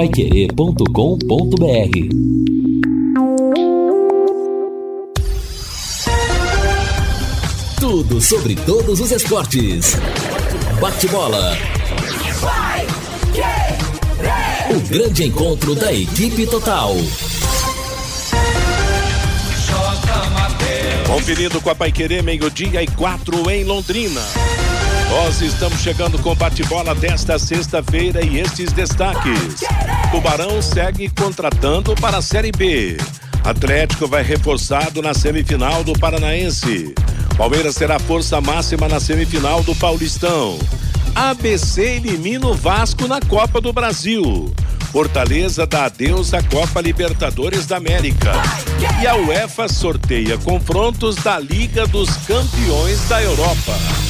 paiquerê.com.br Tudo sobre todos os esportes. Bate-bola. O grande encontro da equipe total. Conferindo com a Paiquerê, meio-dia e quatro em Londrina. Nós estamos chegando com bate-bola desta sexta-feira e estes destaques. Tubarão segue contratando para a Série B. Atlético vai reforçado na semifinal do Paranaense. Palmeiras terá força máxima na semifinal do Paulistão. ABC elimina o Vasco na Copa do Brasil. Fortaleza dá adeus à Copa Libertadores da América. E a UEFA sorteia confrontos da Liga dos Campeões da Europa.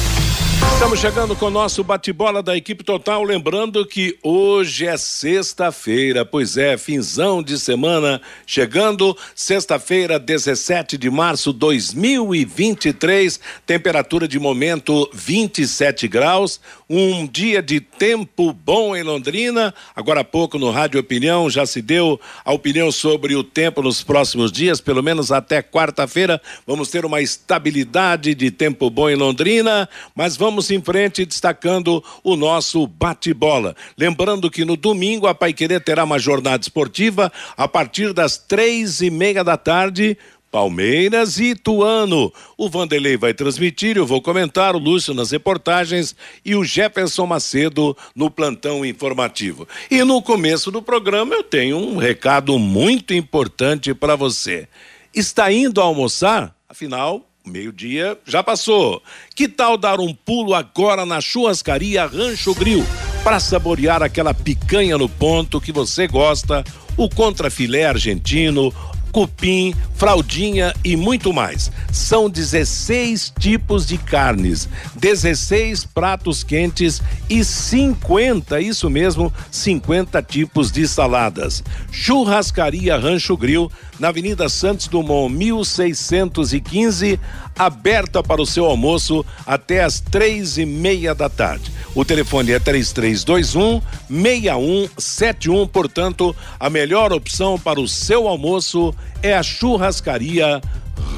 Estamos chegando com o nosso bate-bola da equipe total, lembrando que hoje é sexta-feira, pois é, finzão de semana, chegando sexta-feira, 17 de março 2023, temperatura de momento 27 graus, um dia de tempo bom em Londrina. Agora há pouco no Rádio Opinião já se deu a opinião sobre o tempo nos próximos dias, pelo menos até quarta-feira, vamos ter uma estabilidade de tempo bom em Londrina, mas vamos vamos em frente destacando o nosso bate-bola. Lembrando que no domingo a Paiquerê terá uma jornada esportiva a partir das três e meia da tarde. Palmeiras e Ituano. O Vanderlei vai transmitir, eu vou comentar, o Lúcio nas reportagens e o Jefferson Macedo no plantão informativo. E no começo do programa eu tenho um recado muito importante para você. Está indo almoçar? Afinal, Meio-dia já passou. Que tal dar um pulo agora na churrascaria Rancho Grill para saborear aquela picanha no ponto que você gosta, o contrafilé argentino, cupim, fraldinha e muito mais. São 16 tipos de carnes, 16 pratos quentes e 50, isso mesmo, 50 tipos de saladas. Churrascaria Rancho Grill, na Avenida Santos Dumont, 1615, aberta para o seu almoço até às três e meia da tarde. O telefone é 3321 6171, portanto, a melhor opção para o seu almoço é a churrascaria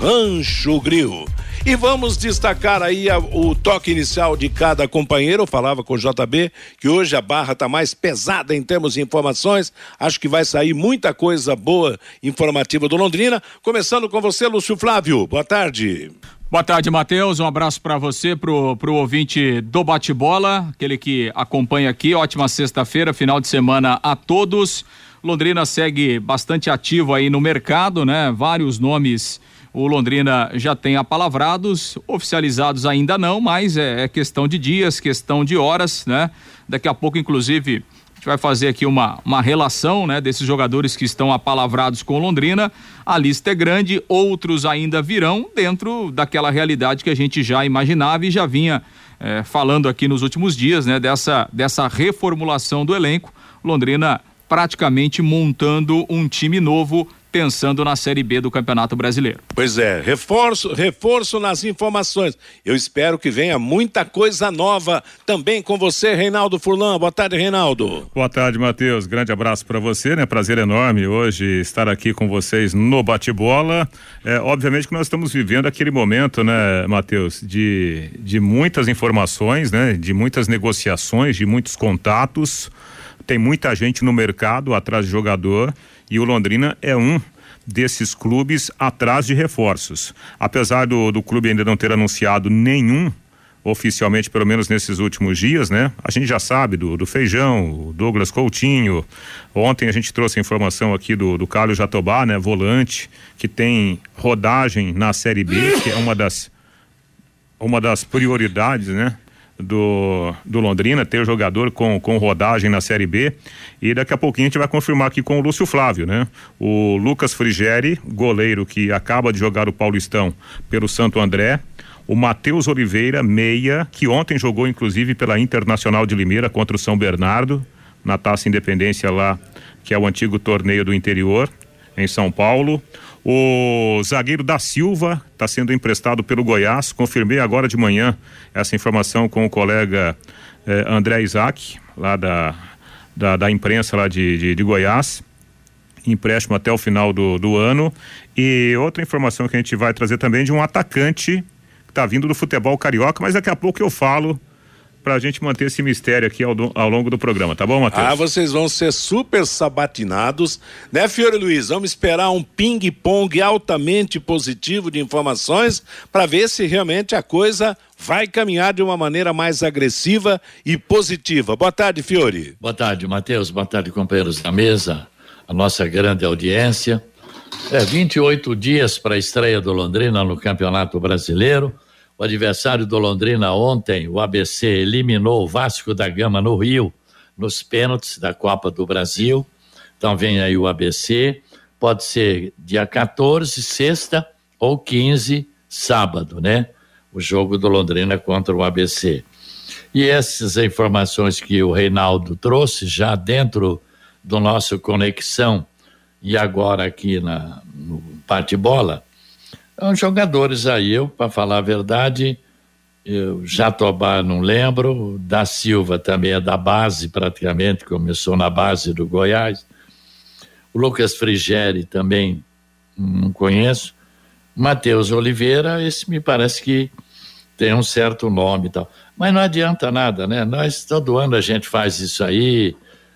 Rancho Grill. E vamos destacar aí a, o toque inicial de cada companheiro. Eu falava com o JB que hoje a barra está mais pesada em termos de informações. Acho que vai sair muita coisa boa informativa do Londrina. Começando com você, Lúcio Flávio. Boa tarde. Boa tarde, Matheus. Um abraço para você, pro, pro ouvinte do Bate-Bola, aquele que acompanha aqui. Ótima sexta-feira, final de semana a todos. Londrina segue bastante ativo aí no mercado, né? Vários nomes o Londrina já tem apalavrados, oficializados ainda não, mas é, é questão de dias, questão de horas, né? Daqui a pouco, inclusive, a gente vai fazer aqui uma, uma relação, né? Desses jogadores que estão apalavrados com Londrina. A lista é grande, outros ainda virão dentro daquela realidade que a gente já imaginava e já vinha é, falando aqui nos últimos dias, né? Dessa, dessa reformulação do elenco. Londrina praticamente montando um time novo pensando na Série B do Campeonato Brasileiro. Pois é, reforço, reforço nas informações. Eu espero que venha muita coisa nova também com você, Reinaldo Furlan. Boa tarde, Reinaldo. Boa tarde, Matheus. Grande abraço para você, né? Prazer enorme hoje estar aqui com vocês no bate-bola. É, obviamente que nós estamos vivendo aquele momento, né, Matheus, de, de muitas informações, né? De muitas negociações, de muitos contatos. Tem muita gente no mercado atrás de jogador e o Londrina é um desses clubes atrás de reforços. Apesar do, do clube ainda não ter anunciado nenhum oficialmente, pelo menos nesses últimos dias, né? A gente já sabe do, do Feijão, Douglas Coutinho. Ontem a gente trouxe a informação aqui do, do Carlos Jatobá, né? Volante, que tem rodagem na Série B, que é uma das, uma das prioridades, né? Do, do Londrina, ter jogador com, com rodagem na Série B. E daqui a pouquinho a gente vai confirmar aqui com o Lúcio Flávio, né? O Lucas Frigeri, goleiro que acaba de jogar o Paulistão pelo Santo André. o Matheus Oliveira, meia, que ontem jogou inclusive pela Internacional de Limeira contra o São Bernardo, na Taça Independência lá, que é o antigo torneio do interior, em São Paulo. O zagueiro da Silva está sendo emprestado pelo Goiás. Confirmei agora de manhã essa informação com o colega eh, André Isaac, lá da, da, da imprensa lá de, de, de, Goiás. Empréstimo até o final do, do ano. E outra informação que a gente vai trazer também de um atacante que está vindo do futebol carioca, mas daqui a pouco eu falo para a gente manter esse mistério aqui ao, ao, longo do programa, tá bom, Matheus? Ah, vocês vão ser super sabatinados, né, Fiore Luiz? Vamos esperar um ping-pong altamente positivo de informações para ver se realmente a coisa vai caminhar de uma maneira mais agressiva e positiva. Boa tarde, Fiore. Boa tarde, Matheus. Boa tarde, companheiros da mesa, a nossa grande audiência. É, 28 dias para a estreia do Londrina no Campeonato Brasileiro. O adversário do Londrina ontem, o ABC, eliminou o Vasco da Gama no Rio, nos pênaltis da Copa do Brasil. Então vem aí o ABC. Pode ser dia 14, sexta, ou 15, sábado, né? O jogo do Londrina contra o ABC. E essas informações que o Reinaldo trouxe já dentro do nosso Conexão e agora aqui na, no Parte Bola, são jogadores aí, eu, para falar a verdade, eu, Jatobá não lembro, da Silva também é da base praticamente, começou na base do Goiás. O Lucas Frigeri também não conheço. Matheus Oliveira, esse me parece que tem um certo nome e tal. Mas não adianta nada, né? Nós, todo ano a gente faz isso aí,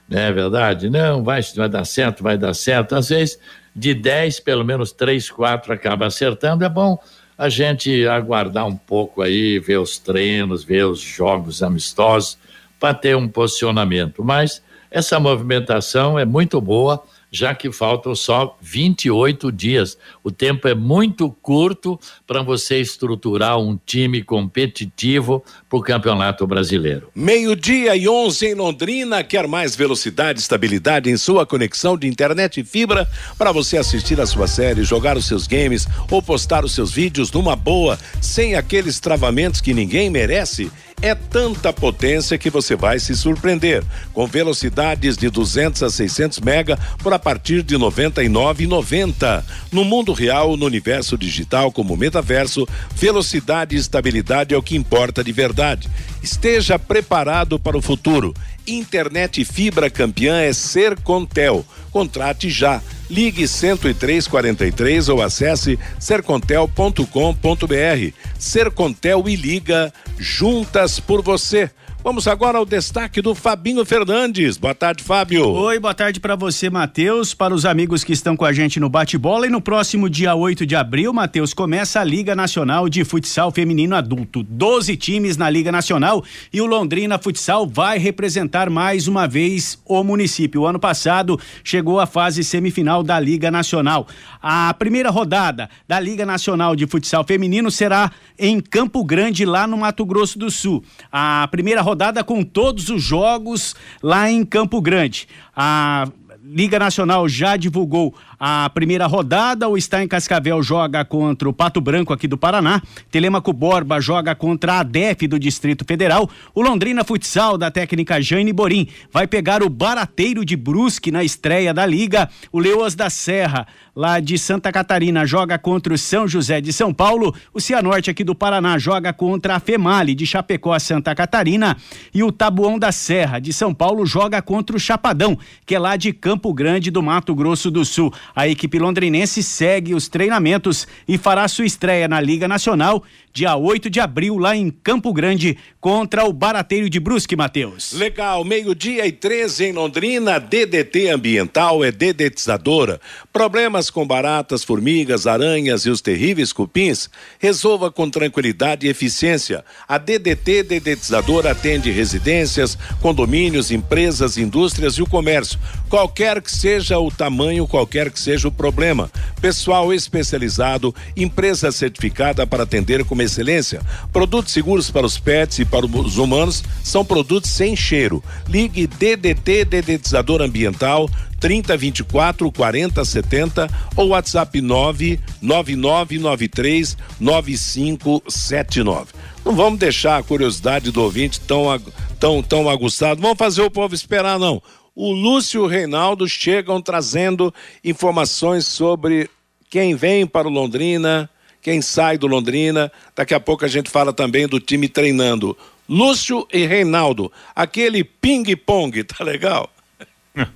não é verdade? Não, vai, vai dar certo, vai dar certo. Às vezes de 10, pelo menos 3, 4 acaba acertando. É bom a gente aguardar um pouco aí, ver os treinos, ver os jogos amistosos, para ter um posicionamento. Mas essa movimentação é muito boa já que faltam só 28 dias. O tempo é muito curto para você estruturar um time competitivo para o Campeonato Brasileiro. Meio-dia e 11 em Londrina. Quer mais velocidade estabilidade em sua conexão de internet e fibra para você assistir a sua série, jogar os seus games ou postar os seus vídeos numa boa, sem aqueles travamentos que ninguém merece? É tanta potência que você vai se surpreender. Com velocidades de 200 a 600 mega por a partir de 99,90. No mundo real, no universo digital como metaverso, velocidade e estabilidade é o que importa de verdade. Esteja preparado para o futuro. Internet fibra campeã é Ser Contel. Contrate já. Ligue 10343 ou acesse sercontel.com.br. Sercontel e liga juntas por você. Vamos agora ao destaque do Fabinho Fernandes. Boa tarde, Fábio. Oi, boa tarde para você, Matheus, para os amigos que estão com a gente no bate-bola. E no próximo dia 8 de abril, Matheus, começa a Liga Nacional de Futsal Feminino Adulto. Doze times na Liga Nacional e o Londrina Futsal vai representar mais uma vez o município. O ano passado chegou à fase semifinal da Liga Nacional. A primeira rodada da Liga Nacional de Futsal Feminino será em Campo Grande, lá no Mato Grosso do Sul. A primeira rodada rodada com todos os jogos lá em Campo Grande. A Liga Nacional já divulgou a primeira rodada. O Está em Cascavel joga contra o Pato Branco aqui do Paraná. Telemaco Borba joga contra a ADEF do Distrito Federal. O Londrina Futsal da técnica Jane Borim vai pegar o Barateiro de Brusque na estreia da liga. O Leoas da Serra lá de Santa Catarina joga contra o São José de São Paulo. O Cianorte aqui do Paraná joga contra a Female de Chapecó, Santa Catarina. E o Tabuão da Serra de São Paulo joga contra o Chapadão, que é lá de Campo Grande do Mato Grosso do Sul. A equipe londrinense segue os treinamentos e fará sua estreia na Liga Nacional dia 8 de abril, lá em Campo Grande, contra o Barateiro de Brusque, Matheus. Legal, meio-dia e 13 em Londrina, DDT Ambiental é dedetizadora. Problemas com baratas, formigas, aranhas e os terríveis cupins, resolva com tranquilidade e eficiência. A DDT Dedetizadora atende residências, condomínios, empresas, indústrias e o comércio. Qualquer Qualquer que seja o tamanho, qualquer que seja o problema. Pessoal especializado, empresa certificada para atender com excelência. Produtos seguros para os pets e para os humanos são produtos sem cheiro. Ligue DDT Dedetizador Ambiental 3024 4070 ou WhatsApp 99993 9579. Não vamos deixar a curiosidade do ouvinte tão, tão, tão aguçado. Vamos fazer o povo esperar, não. O Lúcio e o Reinaldo chegam trazendo informações sobre quem vem para o Londrina, quem sai do Londrina. Daqui a pouco a gente fala também do time treinando. Lúcio e Reinaldo, aquele ping-pong, tá legal?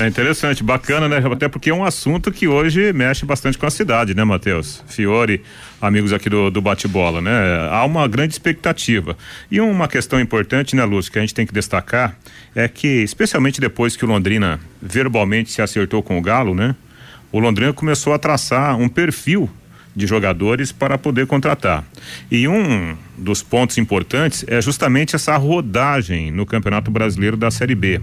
É interessante, bacana, né? Até porque é um assunto que hoje mexe bastante com a cidade, né, Matheus? Fiore, amigos aqui do, do bate-bola, né? Há uma grande expectativa. E uma questão importante, né, Lúcio, que a gente tem que destacar é que, especialmente depois que o Londrina verbalmente se acertou com o Galo, né? O Londrina começou a traçar um perfil de jogadores para poder contratar. E um dos pontos importantes é justamente essa rodagem no Campeonato Brasileiro da Série B.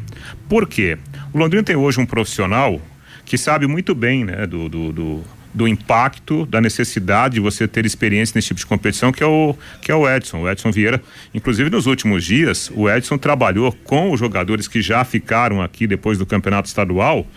Por quê? O Londrina tem hoje um profissional que sabe muito bem né, do, do, do, do impacto, da necessidade de você ter experiência nesse tipo de competição, que é o, que é o Edson, o Edson Vieira. Inclusive, nos últimos dias, o Edson trabalhou com os jogadores que já ficaram aqui depois do campeonato estadual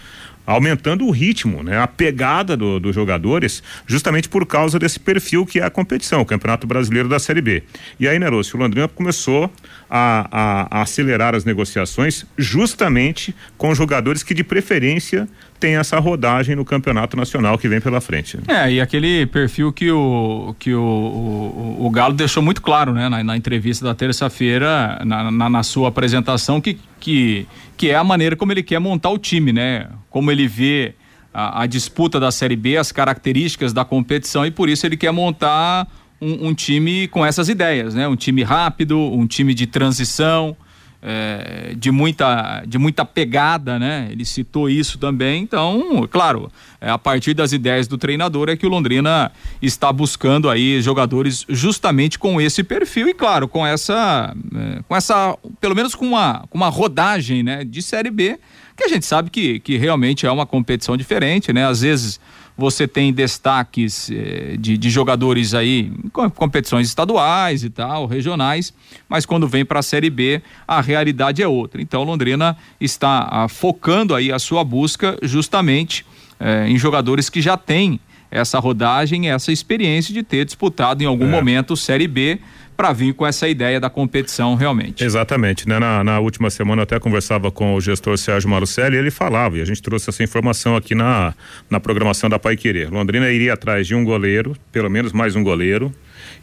aumentando o ritmo, né? A pegada do, dos jogadores, justamente por causa desse perfil que é a competição, o Campeonato Brasileiro da Série B. E aí, Neroso, o Londrina começou a, a, a, acelerar as negociações justamente com jogadores que de preferência têm essa rodagem no campeonato nacional que vem pela frente. É, e aquele perfil que o, que o, o, o Galo deixou muito claro, né, na, na entrevista da terça-feira, na, na, na, sua apresentação, que, que, que é a maneira como ele quer montar o time, né? Como ele vê a, a disputa da Série B, as características da competição e por isso ele quer montar um, um, time com essas ideias, né? Um time rápido, um time de transição, é, de muita de muita pegada, né? Ele citou isso também. Então, claro, é, a partir das ideias do treinador é que o Londrina está buscando aí jogadores justamente com esse perfil e, claro, com essa é, com essa pelo menos com uma com uma rodagem, né? De série B que a gente sabe que, que realmente é uma competição diferente, né? Às vezes você tem destaques eh, de, de, jogadores aí em competições estaduais e tal, regionais, mas quando vem para a Série B, a realidade é outra. Então, Londrina está ah, focando aí a sua busca justamente eh, em jogadores que já têm essa rodagem, essa experiência de ter disputado em algum é. momento Série B para vir com essa ideia da competição realmente. Exatamente, né? Na, na, última semana eu até conversava com o gestor Sérgio Marucelli e ele falava, e a gente trouxe essa informação aqui na, na programação da Pai Querer. Londrina iria atrás de um goleiro, pelo menos mais um goleiro,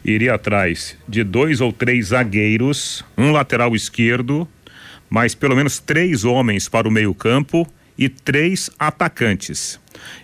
iria atrás de dois ou três zagueiros, um lateral esquerdo, mais pelo menos três homens para o meio campo e três atacantes.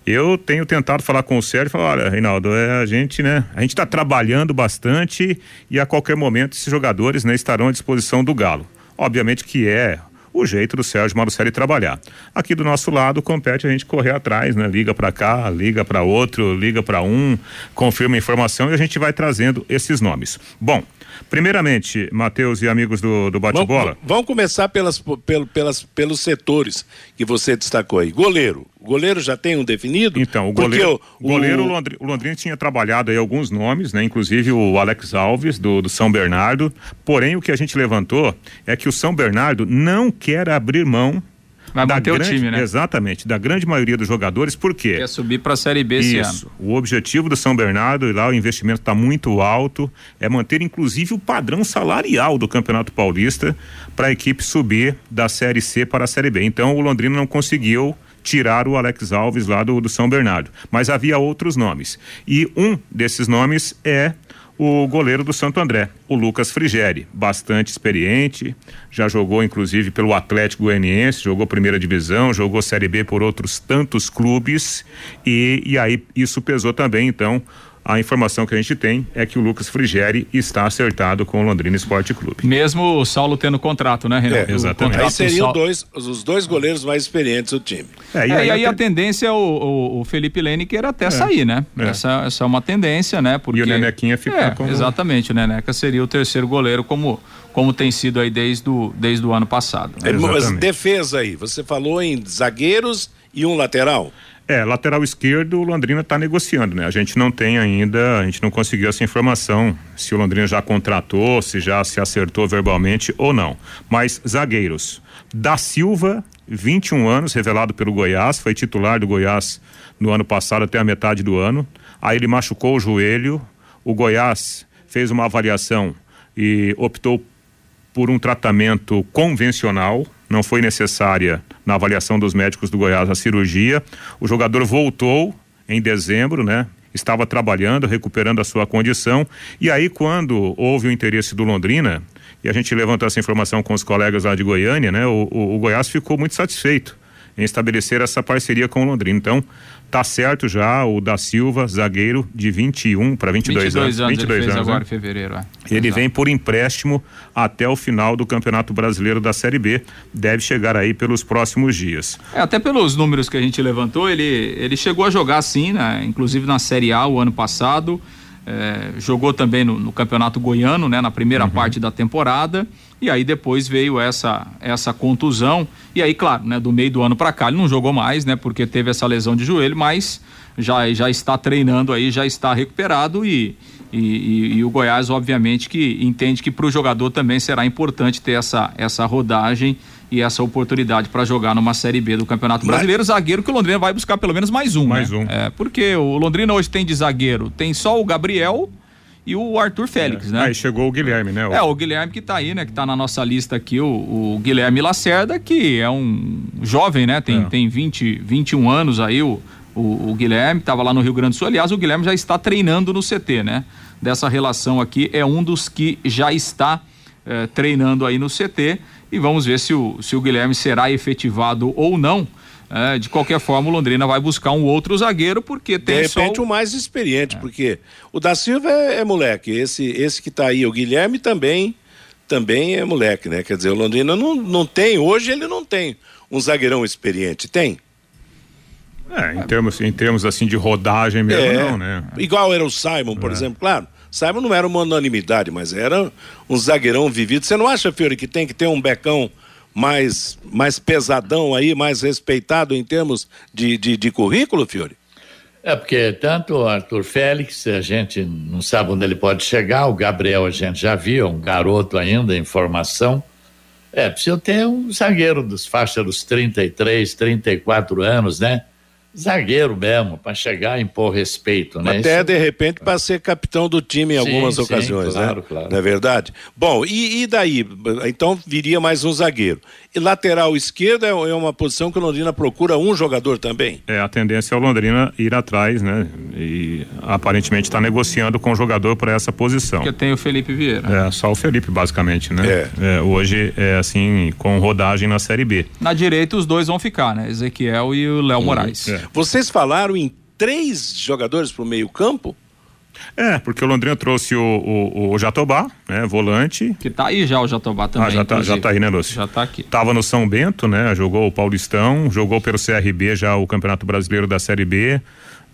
Eu tenho tentado falar com o Sérgio e falar, olha, Reinaldo, é, a gente, né, a gente está trabalhando bastante e a qualquer momento esses jogadores, né, estarão à disposição do Galo. Obviamente que é o jeito do Sérgio Marucelli trabalhar. Aqui do nosso lado compete a gente correr atrás, né? Liga para cá, liga para outro, liga para um, confirma a informação e a gente vai trazendo esses nomes. Bom, Primeiramente, Matheus e amigos do, do bate-bola. Vamos, começar pelas, pel, pelas, pelos setores que você destacou aí. Goleiro. O goleiro já tem um definido? Então, o goleiro, o, goleiro, o Londrina tinha trabalhado aí alguns nomes, né? Inclusive o Alex Alves, do, do São Bernardo. Porém, o que a gente levantou é que o São Bernardo não quer abrir mão Vai manter grande, o time, né? Exatamente, da grande maioria dos jogadores, por quê? Quer subir para a Série B Isso. esse ano. O objetivo do São Bernardo, e lá o investimento está muito alto, é manter inclusive o padrão salarial do Campeonato Paulista para a equipe subir da Série C para a Série B. Então o Londrina não conseguiu tirar o Alex Alves lá do, do São Bernardo. Mas havia outros nomes. E um desses nomes é o goleiro do Santo André, o Lucas Frigeri, bastante experiente, já jogou inclusive pelo Atlético Goianiense, jogou primeira divisão, jogou Série B por outros tantos clubes e, e aí isso pesou também então a informação que a gente tem é que o Lucas Frigeri está acertado com o Londrina Esporte Clube. Mesmo o Saulo tendo contrato, né, Renato? É, exatamente. Aí seriam dois, os dois goleiros mais experientes do time. É, e aí, é, e aí a, tendência é o, o, o Felipe Lineker até é, sair, né? É. Essa, essa é uma tendência, né? Porque, e o Nenequinha ficar é, como... Exatamente, o Neneca seria o terceiro goleiro como como tem sido aí desde o, desde o ano passado. Né? Mas defesa aí, você falou em zagueiros e um lateral? É, lateral esquerdo, o Londrina está negociando, né? A gente não tem ainda, a gente não conseguiu essa informação se o Londrina já contratou, se já se acertou verbalmente ou não. Mas zagueiros, da Silva, 21 anos, revelado pelo Goiás, foi titular do Goiás no ano passado até a metade do ano. Aí ele machucou o joelho, o Goiás fez uma avaliação e optou por um tratamento convencional, não foi necessária na avaliação dos médicos do Goiás a cirurgia. O jogador voltou em dezembro, né? Estava trabalhando, recuperando a sua condição. E aí, quando houve o interesse do Londrina, e a gente levantou essa informação com os colegas lá de Goiânia, né? O, o, o Goiás ficou muito satisfeito em estabelecer essa parceria com o Londrina. Então, Tá certo já o da Silva, zagueiro de 21 para 22, 22 anos. 22 anos, agora né? em fevereiro. É. Ele Exato. vem por empréstimo até o final do Campeonato Brasileiro da Série B. Deve chegar aí pelos próximos dias. É, até pelos números que a gente levantou, ele, ele chegou a jogar sim, né? Inclusive na Série A o ano passado. É, jogou também no, no, Campeonato Goiano, né? Na primeira uhum. parte da temporada. E aí depois veio essa essa contusão. E aí, claro, né, do meio do ano para cá ele não jogou mais, né, porque teve essa lesão de joelho, mas já já está treinando aí, já está recuperado e e, e, e o Goiás, obviamente, que entende que para o jogador também será importante ter essa, essa rodagem e essa oportunidade para jogar numa Série B do Campeonato Brasileiro. Zagueiro que o Londrina vai buscar pelo menos mais um. Mais né? um. É, porque o Londrina hoje tem de zagueiro, tem só o Gabriel e o Arthur Félix, é. né? Aí chegou o Guilherme, né? O... É, o Guilherme que tá aí, né? Que tá na nossa lista aqui, o, o Guilherme Lacerda, que é um jovem, né? Tem, é. tem 20, 21 anos aí, o, o, o Guilherme, tava lá no Rio Grande do Sul. Aliás, o Guilherme já está treinando no CT, né? Dessa relação aqui, é um dos que já está eh, treinando aí no CT. E vamos ver se o, se o Guilherme será efetivado ou não é, de qualquer forma, o Londrina vai buscar um outro zagueiro, porque tem. De repente, o... o mais experiente, é. porque o da Silva é, é, moleque. Esse, esse que está aí, o Guilherme também também é moleque, né? Quer dizer, o Londrina não, não tem, hoje ele não tem um zagueirão experiente. Tem? É, em termos, em termos assim de rodagem mesmo, é, não, né? Igual era o Simon, por é. exemplo, claro. Simon não era uma unanimidade, mas era um zagueirão vivido. Você não acha, Fiore, que tem que ter um becão mais, mais pesadão aí, mais respeitado em termos de, de, de currículo, Fiore? É, porque tanto o Arthur Félix, a gente não sabe onde ele pode chegar, o Gabriel a gente já viu, um garoto ainda em formação. É, precisa ter um zagueiro dos faixas dos 33, 34 anos, né? Zagueiro mesmo, para chegar e impor respeito, né? Até Isso... de repente para ser capitão do time em sim, algumas sim, ocasiões, claro, né? Claro. Não é verdade? Bom, e, e, daí? Então viria mais um zagueiro. E lateral esquerda é, é uma posição que o Londrina procura um jogador também? É, a tendência é o Londrina ir atrás, né? E aparentemente está negociando com o jogador para essa posição. Porque tem o Felipe Vieira. É, só o Felipe, basicamente, né? É. é. hoje é assim, com rodagem na Série B. Na direita os dois vão ficar, né? Ezequiel e o Léo Moraes. É. Vocês falaram em três jogadores para o meio-campo? É, porque o Londrina trouxe o, o, o, Jatobá, né, volante. Que tá aí já o Jatobá também. Ah, já tá, já tá aí, né, Lúcio? Já tá aqui. Tava no São Bento, né, jogou o Paulistão, jogou pelo CRB já o Campeonato Brasileiro da Série B,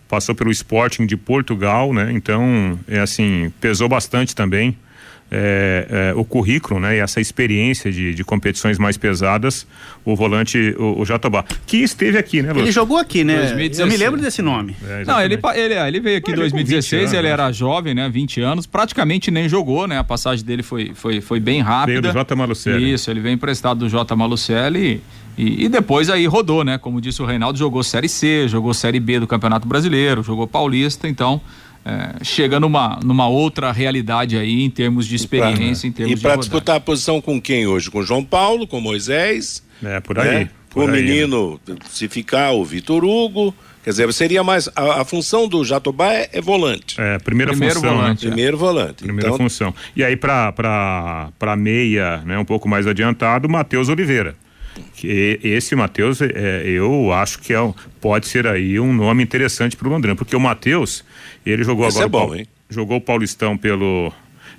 passou pelo Sporting de Portugal, né, então, é assim, pesou bastante também é, é, o currículo, né, e essa experiência de, de competições mais pesadas, o volante, o, o Jatobá, que esteve aqui, né, Lúcio? Ele jogou aqui, né? 2016. Eu me lembro desse nome. É, Não, ele, ele, é, ele veio aqui em 2016, ele era jovem, né, 20 anos, praticamente nem jogou, né, a passagem dele foi, foi, foi bem rápida. Veio do J. Malucelli. Isso, ele veio emprestado do J. Malucelli e, e, depois aí rodou, né, como disse o Reinaldo, jogou Série C, jogou Série B do Campeonato Brasileiro, jogou Paulista, então é, chega numa, numa outra realidade aí em termos de experiência, e em termos e para disputar a posição com quem hoje? Com João Paulo, com Moisés? É, por aí. Né? Por o aí, menino, né? se ficar, o Vitor Hugo. Quer dizer, seria mais. A, a função do Jatobá é, é, volante. É, primeira Primeiro função. Né? Volante, né? é. Primeiro volante. Primeira então... função. E aí, para meia, né, um pouco mais adiantado, Matheus Oliveira Que esse Matheus, é, eu acho que é, pode ser aí um nome interessante para o Londrina, porque o Matheus, ele jogou Esse agora. é bom, o, hein? Jogou o Paulistão pelo.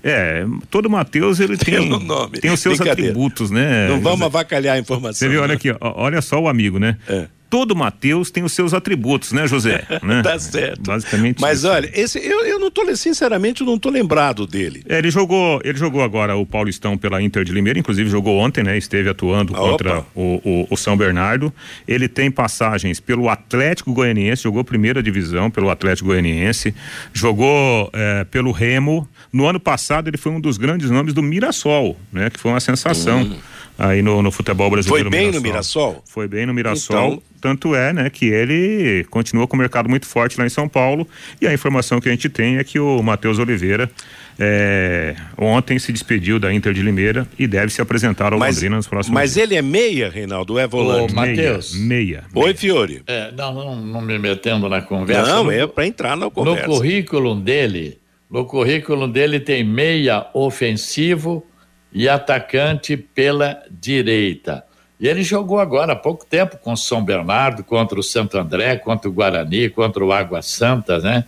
É, todo Matheus ele tem, Pelo nome. tem os seus atributos, né? Não vamos avacalhar a informação. Você viu, olha né? aqui, ó, olha só o amigo, né? É. Todo Matheus tem os seus atributos, né, José? Né? Tá certo. Basicamente Mas isso. olha, esse, eu, eu não tô, sinceramente, eu não tô lembrado dele. É, ele jogou, ele jogou agora o Paulistão pela Inter de Limeira, inclusive jogou ontem, né? Esteve atuando Ah, contra o, o, o São Bernardo. Ele tem passagens pelo Atlético Goianiense, jogou primeira divisão pelo Atlético Goianiense, jogou é, pelo Remo. No ano passado ele foi um dos grandes nomes do Mirassol, né? Que foi uma sensação aí no, no futebol brasileiro. Foi bem no Mirassol? Foi bem no Mirassol. Então- Tanto é, né, que ele continua com o mercado muito forte lá em São Paulo. E a informação que a gente tem é que o Matheus Oliveira é, ontem se despediu da Inter de Limeira e deve se apresentar ao Mas, Londrina nos próximos mas dias. ele é meia, Reinaldo, é volante? Ô, Matheus. Meia. meia. Oi, Fiore. É, não, não, não me metendo na conversa. Não, no, é para entrar na no conversa. currículo dele, no currículo dele tem meia ofensivo e atacante pela direita. E ele jogou agora há pouco tempo com o São Bernardo, contra o Santo André, contra o Guarani, contra o Água Santa, né?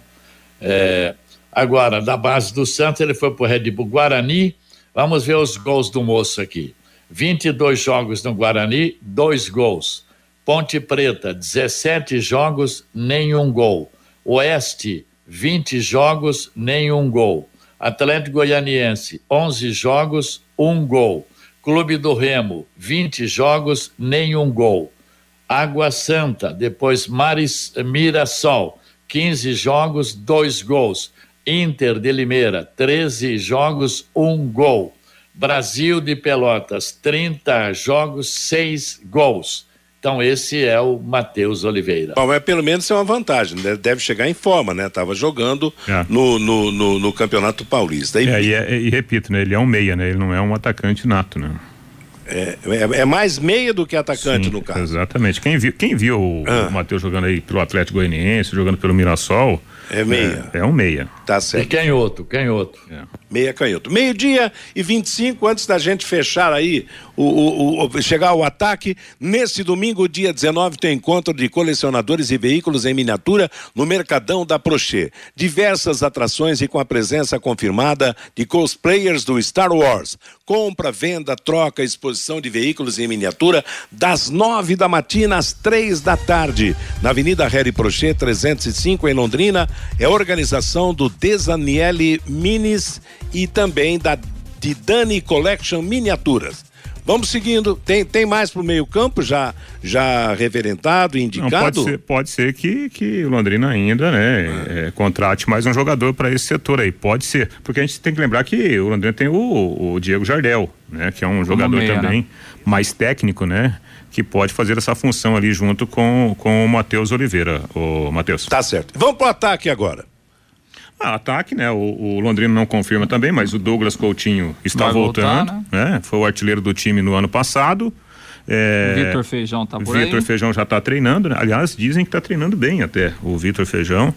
É, agora, da base do Santos, ele foi para o Red Bull Guarani. Vamos ver os gols do moço aqui. 22 jogos no Guarani, dois gols. Ponte Preta, 17 jogos, nenhum gol. Oeste, 20 jogos, nenhum gol. Atlético Goianiense, 11 jogos, um gol. Clube do Remo, 20 jogos, nenhum gol. Água Santa, depois Maris, Mirassol, 15 jogos, dois gols. Inter de Limeira, 13 jogos, um gol. Brasil de Pelotas, 30 jogos, seis gols. Então, esse é o Matheus Oliveira. Bom, mas pelo menos é uma vantagem, né? deve chegar em forma, né? Tava jogando É. no, no, no, no Campeonato Paulista. E, É, e, é- e repito, né? Ele é um meia, né? Ele não é um atacante nato, né? É, é- é mais meia do que atacante, Sim, no caso. Exatamente. Quem viu, quem viu o, Ah. o Matheus jogando aí pelo Atlético Goianiense, jogando pelo Mirassol, É meia. é, é um meia. Tá E certo. canhoto, canhoto. Meia canhoto. Meio-dia e 25, antes da gente fechar aí, o, o- o- chegar ao ataque, nesse domingo, dia 19, tem encontro de colecionadores e veículos em miniatura no Mercadão da Prochê. Diversas atrações e com a presença confirmada de cosplayers do Star Wars. Compra, venda, troca, exposição de veículos em miniatura das nove da matina às três da tarde. Na Avenida Harry Prochê, 305, em Londrina. É organização do Desaniele Minis e também da de Dani Collection Miniaturas. Vamos seguindo. Tem, tem mais pro meio campo já já reverentado, Não, indicado? pode ser, pode ser que, que o Londrina ainda, né, é, contrate mais um jogador para esse setor aí. Pode ser. Porque a gente tem que lembrar que o Londrina tem o, o Diego Jardel, né, que é um jogador meia, também mais técnico, né, que pode fazer essa função ali junto com, com o Matheus Oliveira, o Matheus. Tá certo. Vamos pro ataque agora. Ah, ataque, né? O, o Londrina não confirma também, mas o Douglas Coutinho está Vai voltar, voltando, né? Foi o artilheiro do time no ano passado. É, Vitor Feijão tá por Vitor. Feijão já está treinando, né? aliás, dizem que está treinando bem até o Vitor Feijão.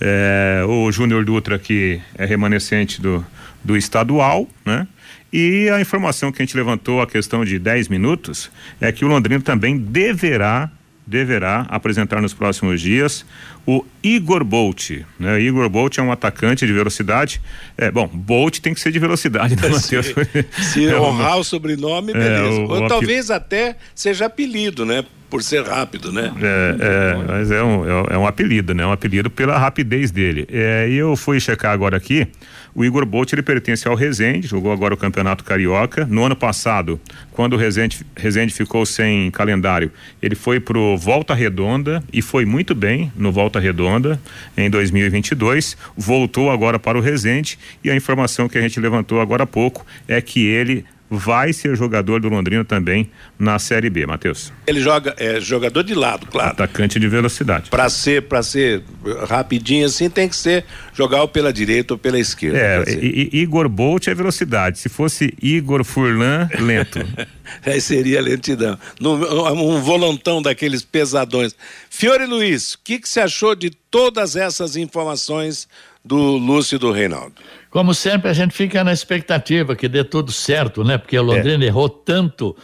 É, o Júnior Dutra, que é remanescente do, do estadual, né? E a informação que a gente levantou, a questão de 10 minutos, é que o Londrina também deverá, deverá apresentar nos próximos dias o Igor Bolt. Né? O Igor Bolt é um atacante de velocidade. É, bom, Bolt tem que ser de velocidade, né, Matheus? Se, se É uma- honrar o sobrenome, É, beleza. o- Ou o talvez até seja apelido, né? Por ser rápido, né? É, é, mas é um, é, é um apelido, né? Um apelido pela rapidez dele. É, e eu fui checar agora aqui, o Igor Bolt, ele pertence ao Resende, jogou agora o Campeonato Carioca. No ano passado, quando o Resende, Resende ficou sem calendário, ele foi pro Volta Redonda e foi muito bem no Volta Redonda em 2022. Voltou agora para o Resende e a informação que a gente levantou agora há pouco é que ele vai ser jogador do Londrina também na Série B, Matheus. Ele joga, é jogador de lado, claro. Atacante de velocidade. Para ser, para ser rapidinho assim, tem que ser jogar ou pela direita ou pela esquerda. É. I- I- Igor Bolt é velocidade. Se fosse Igor Furlan, lento. Aí seria lentidão. Um volantão daqueles pesadões. Fiore Luiz, o que, que você achou de todas essas informações do Lúcio e do Reinaldo? Como sempre, a gente fica na expectativa que dê tudo certo, né? Porque o Londrina errou tanto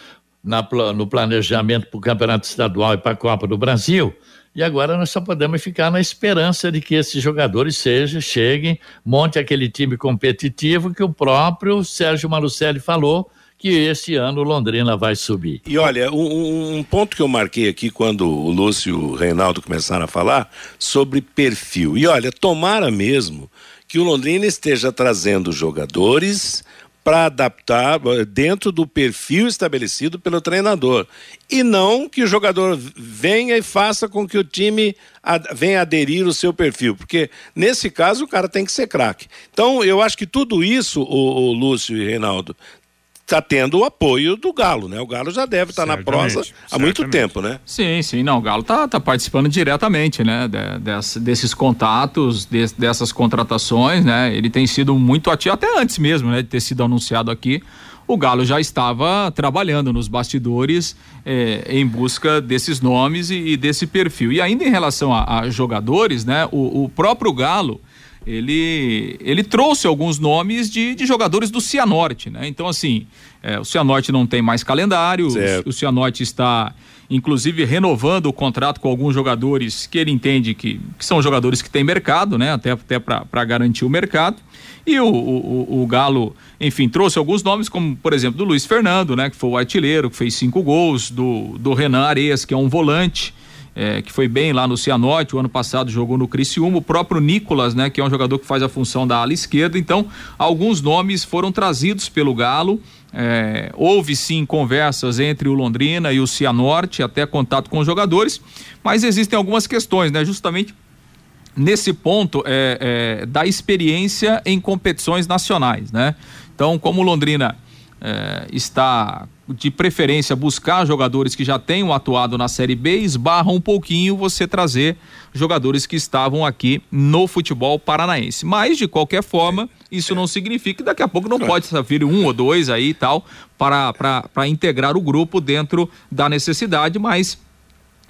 na, no planejamento para o Campeonato Estadual e para a Copa do Brasil. E agora nós só podemos ficar na esperança de que esses jogadores sejam, cheguem, monte aquele time competitivo que o próprio Sérgio Malucelli falou que esse ano Londrina vai subir. E olha, um, um, ponto que eu marquei aqui quando o Lúcio e o Reinaldo começaram a falar sobre perfil. E olha, tomara mesmo que o Londrina esteja trazendo jogadores para adaptar eh, dentro do perfil estabelecido pelo treinador. E não que o jogador venha e faça com que o time venha aderir o seu perfil, porque nesse caso o cara tem que ser craque. Então eu acho que tudo isso, o, o Lúcio e Reinaldo, está tendo o apoio do Galo, né? O Galo já deve estar tá na prosa há certamente. muito tempo, né? Sim, sim, não, o Galo tá, tá participando diretamente, né? De, de, desses contatos, de, dessas contratações, né? Ele tem sido muito ativo, até antes mesmo, né? De ter sido anunciado aqui, o Galo já estava trabalhando nos bastidores eh, em busca desses nomes e, e, desse perfil. E ainda em relação a, a jogadores, né? O, o próprio Galo, ele, ele trouxe alguns nomes de, de jogadores do Cianorte, né? Então, assim, é, o Cianorte não tem mais calendário, certo. o, Cianorte está, inclusive, renovando o contrato com alguns jogadores que ele entende que, que são jogadores que têm mercado, né? Até, até para garantir o mercado. E o, o, o, Galo, enfim, trouxe alguns nomes, como, por exemplo, do Luiz Fernando, né? Que foi o artilheiro, que fez cinco gols, do, do Renan Areias, que é um volante é, que foi bem lá no Cianorte, o ano passado jogou no Criciúma, o próprio Nicolas, né, que é um jogador que faz a função da ala esquerda. Então, alguns nomes foram trazidos pelo Galo. É, houve sim conversas entre o Londrina e o Cianorte, até contato com os jogadores, mas existem algumas questões, né? Justamente nesse ponto é, é, da experiência em competições nacionais, né? Então, como Londrina é, está de preferência buscar jogadores que já tenham atuado na Série B, esbarra um pouquinho você trazer jogadores que estavam aqui no futebol paranaense. Mas, de qualquer forma, isso não significa que daqui a pouco não pode vir um ou dois aí e tal para, para, para integrar o grupo dentro da necessidade, mas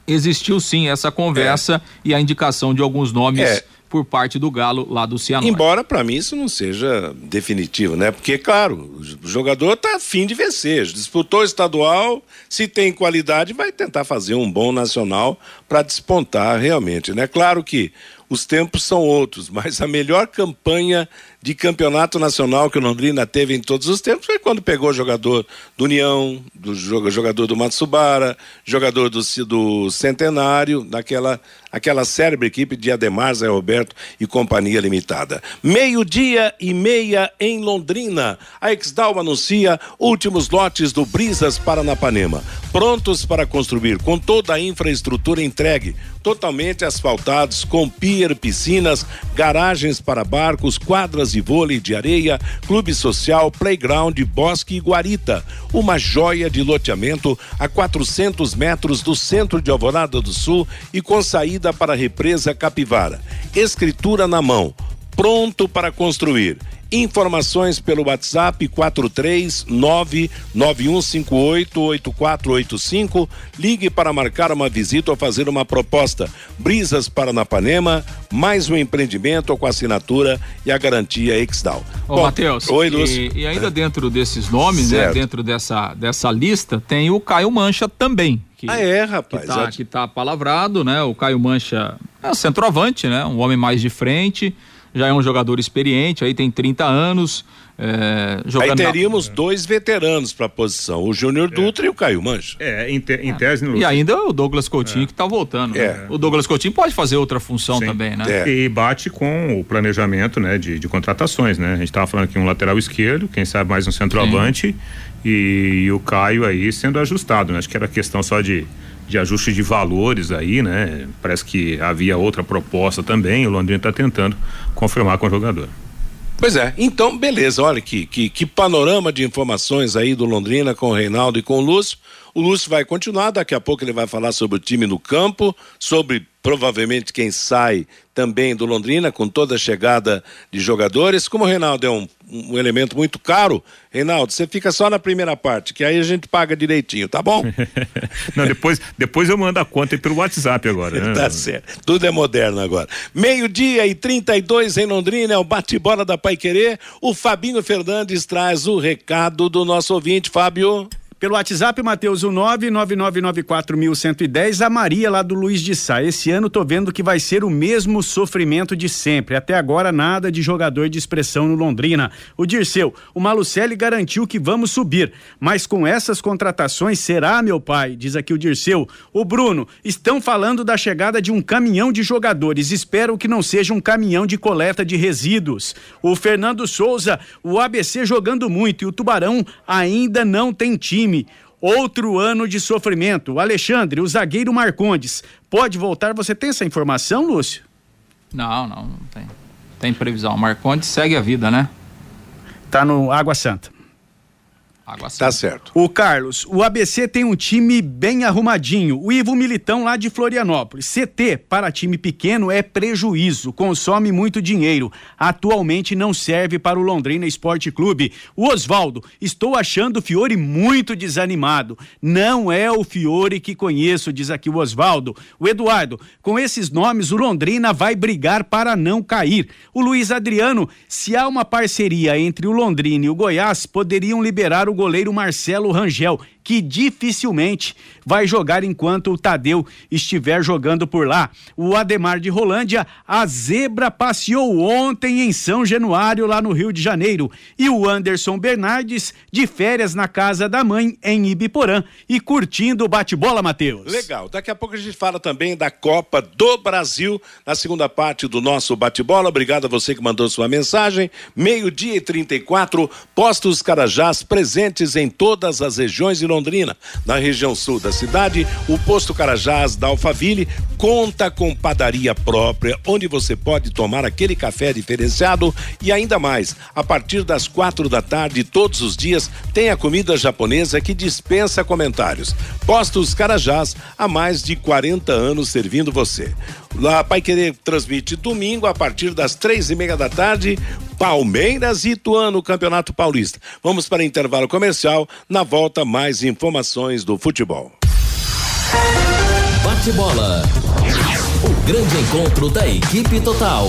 existiu sim essa conversa é. e a indicação de alguns nomes. É por parte do Galo lá do Cianorte. Embora para mim isso não seja definitivo, né? Porque, claro, o jogador tá afim de vencer, disputou estadual, se tem qualidade, vai tentar fazer um bom nacional para despontar realmente, né? Claro que os tempos são outros, mas a melhor campanha de campeonato nacional que o Londrina teve em todos os tempos foi quando pegou jogador do União, do jogador do Matsubara, jogador do, do Centenário, daquela aquela célebre equipe de Ademar, Zé Roberto e Companhia Limitada. Meio-dia e meia em Londrina. A Exdal anuncia últimos lotes do Brisas Paranapanema, prontos para construir com toda a infraestrutura entregue, totalmente asfaltados, com pier, piscinas, garagens para barcos, quadras de vôlei de areia, clube social, playground, bosque e guarita. Uma joia de loteamento a 400 metros do centro de Alvorada do Sul e com saída para a represa Capivara. Escritura na mão. Pronto para construir Informações pelo WhatsApp 43991588485. Ligue para marcar uma visita ou fazer uma proposta. Brisas Paranapanema, mais um empreendimento com assinatura e a garantia Exdal. Ô, Matheus. Oi. E, e, ainda dentro desses nomes, né, dentro dessa, dessa lista, tem o Caio Mancha também. Que, ah, é, rapaz. Que tá, que tá palavrado, né? O Caio Mancha é centroavante, né? Um homem mais de frente já é um jogador experiente, aí tem 30 anos. É, aí teríamos na... dois veteranos para a posição, o Júnior é. Dutra e o Caio Mancha. É, em, te, em tese. No... E ainda o Douglas Coutinho é. que está voltando. Né? É. O Douglas Coutinho pode fazer outra função Sim. também, né? É. E bate com o planejamento né, de, de contratações, né? A gente estava falando aqui um lateral esquerdo, quem sabe mais um centroavante e, e, o Caio aí sendo ajustado, né? Acho que era questão só de de ajuste de valores aí, né? Parece que havia outra proposta também, o Londrina está tentando confirmar com o jogador. Pois é, então beleza, olha que, que, que panorama de informações aí do Londrina com o Reinaldo e com o Lúcio. O Lúcio vai continuar, daqui a pouco ele vai falar sobre o time no campo, sobre provavelmente quem sai também do Londrina, com toda a chegada de jogadores. Como o Reinaldo é um, um elemento muito caro, Reinaldo, você fica só na primeira parte, que aí a gente paga direitinho, tá bom? Não, depois, depois eu mando a conta aí pelo WhatsApp agora. Né? tá certo, tudo é moderno agora. Meio-dia e 32 em Londrina, é o bate-bola da Pai Querer. O Fabinho Fernandes traz o recado do nosso ouvinte, Fábio. Pelo WhatsApp, Matheus, o 99994110, a Maria lá do Luiz de Sá. Esse ano tô vendo que vai ser o mesmo sofrimento de sempre. Até agora, nada de jogador de expressão no Londrina. O Dirceu, o Malucelli garantiu que vamos subir, mas com essas contratações será, meu pai? Diz aqui o Dirceu. O Bruno, estão falando da chegada de um caminhão de jogadores. Espero que não seja um caminhão de coleta de resíduos. O Fernando Souza, o ABC jogando muito e o Tubarão ainda não tem time time. Outro ano de sofrimento. O Alexandre, o zagueiro Marcondes, pode voltar? Você tem essa informação, Lúcio? Não, não, não tem. Tem previsão. Marcondes segue a vida, né? Tá no Água Santa. Água Tá certo. O Carlos, o ABC tem um time bem arrumadinho. O Ivo Militão lá de Florianópolis. CT para time pequeno é prejuízo, consome muito dinheiro. Atualmente não serve para o Londrina Esporte Clube. O Oswaldo, estou achando o Fiore muito desanimado. Não é o Fiore que conheço, diz aqui o Oswaldo. O Eduardo, com esses nomes, o Londrina vai brigar para não cair. O Luiz Adriano, se há uma parceria entre o Londrina e o Goiás, poderiam liberar o goleiro Marcelo Rangel que dificilmente vai jogar enquanto o Tadeu estiver jogando por lá. O Ademar de Rolândia, a zebra passeou ontem em São Januário, lá no Rio de Janeiro. E o Anderson Bernardes, de férias na casa da mãe, em Ibiporã, e curtindo o bate-bola, Matheus. Legal. Daqui a pouco a gente fala também da Copa do Brasil, na segunda parte do nosso bate-bola. Obrigado a você que mandou sua mensagem. Meio-dia e 34, postos Carajás presentes em todas as regiões e no Londrina. Na região sul da cidade, o posto Carajás da Alphaville conta com padaria própria, onde você pode tomar aquele café diferenciado e ainda mais. A partir das quatro da tarde, todos os dias, tem a comida japonesa que dispensa comentários. Postos Carajás, há mais de 40 anos servindo você. Lá, Pai Querer transmite domingo a partir das três e meia da tarde, Palmeiras e Ituano, Campeonato Paulista. Vamos para intervalo comercial. Na volta, mais informações do futebol. Bate bola. O grande encontro da equipe total.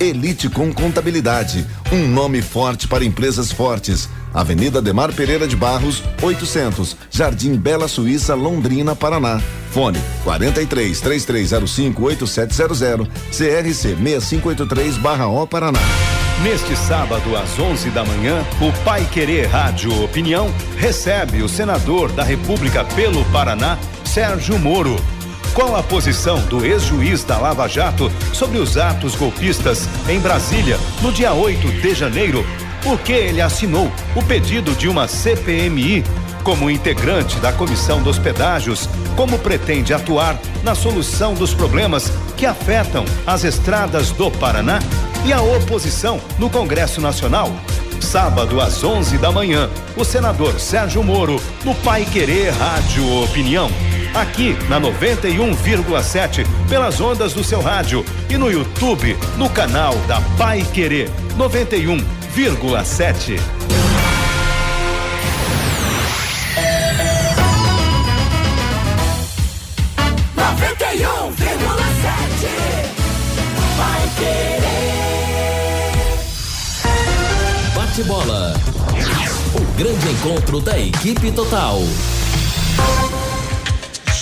Elite com Contabilidade, um nome forte para empresas fortes. Avenida Demar Pereira de Barros, 800, Jardim Bela Suíça, Londrina, Paraná. Fone 43 3305 8700, CRC 6583/O Paraná. Neste sábado às 11 da manhã, o Pai Querer Rádio Opinião recebe o senador da República pelo Paraná, Sérgio Moro. Qual a posição do ex-juiz da Lava Jato sobre os atos golpistas em Brasília no dia 8 de janeiro por que ele assinou o pedido de uma CPMI como integrante da Comissão dos Pedágios, como pretende atuar na solução dos problemas que afetam as estradas do Paraná e a oposição no Congresso Nacional. Sábado às 11 da manhã, o senador Sérgio Moro no Pai Querer Rádio Opinião. Aqui na 91,7 pelas ondas do seu rádio e no YouTube no canal da Pai Querer 91 vírgula sete. Noventa e um vírgula sete. Vai querer. Bate bola. O grande encontro da equipe total.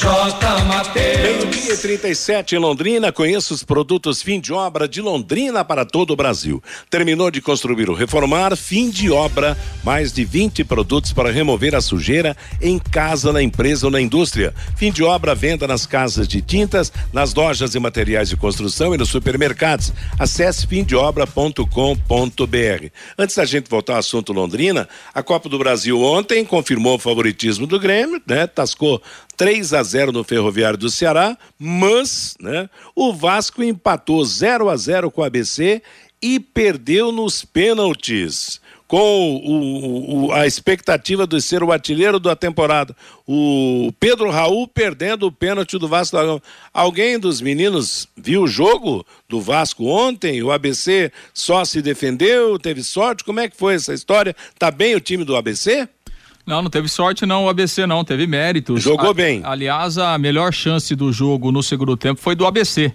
J. Mateus. Meio-dia e 37 em Londrina. Conheça os produtos fim de obra de Londrina para todo o Brasil. Terminou de construir ou reformar, fim de obra. Mais de 20 produtos para remover a sujeira em casa, na empresa ou na indústria. Fim de obra, venda nas casas de tintas, nas lojas e materiais de construção e nos supermercados. Acesse fimdeobra.com.br. Antes da gente voltar ao assunto Londrina, a Copa do Brasil ontem confirmou o favoritismo do Grêmio, né? Tascou 3 a 0 no Ferroviário do Ceará, mas, né, o Vasco empatou 0 a 0 com o ABC e perdeu nos pênaltis. Com o, o, a expectativa de ser o artilheiro da temporada. O Pedro Raul perdendo o pênalti do Vasco. Alguém dos meninos viu o jogo do Vasco ontem? O ABC só se defendeu, teve sorte? Como é que foi essa história? Tá bem o time do ABC? Não, não teve sorte não, o ABC não, teve méritos. Jogou a, bem. Aliás, a melhor chance do jogo no segundo tempo foi do ABC.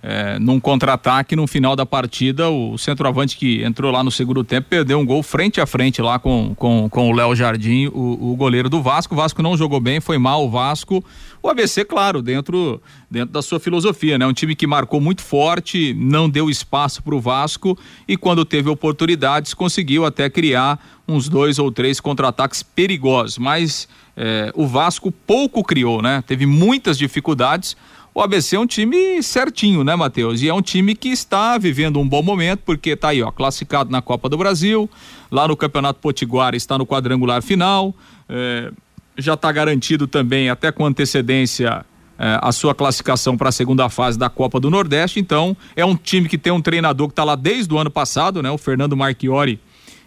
É, num contra-ataque no final da partida, o centroavante que entrou lá no segundo tempo perdeu um gol frente a frente lá com, com, com o Léo Jardim, o, o goleiro do Vasco. O Vasco não jogou bem, foi mal o Vasco. O ABC, claro, dentro, dentro da sua filosofia, né? Um time que marcou muito forte, não deu espaço para o Vasco e quando teve oportunidades conseguiu até criar uns dois ou três contra-ataques perigosos. Mas é, o Vasco pouco criou, né? Teve muitas dificuldades o ABC é um time certinho, né, Matheus? E é um time que está vivendo um bom momento, porque está aí, ó, classificado na Copa do Brasil, lá no Campeonato Potiguar está no quadrangular final, é, já está garantido também, até com antecedência, é, a sua classificação para a segunda fase da Copa do Nordeste. Então, é um time que tem um treinador que está lá desde o ano passado, né? O Fernando Marchiori.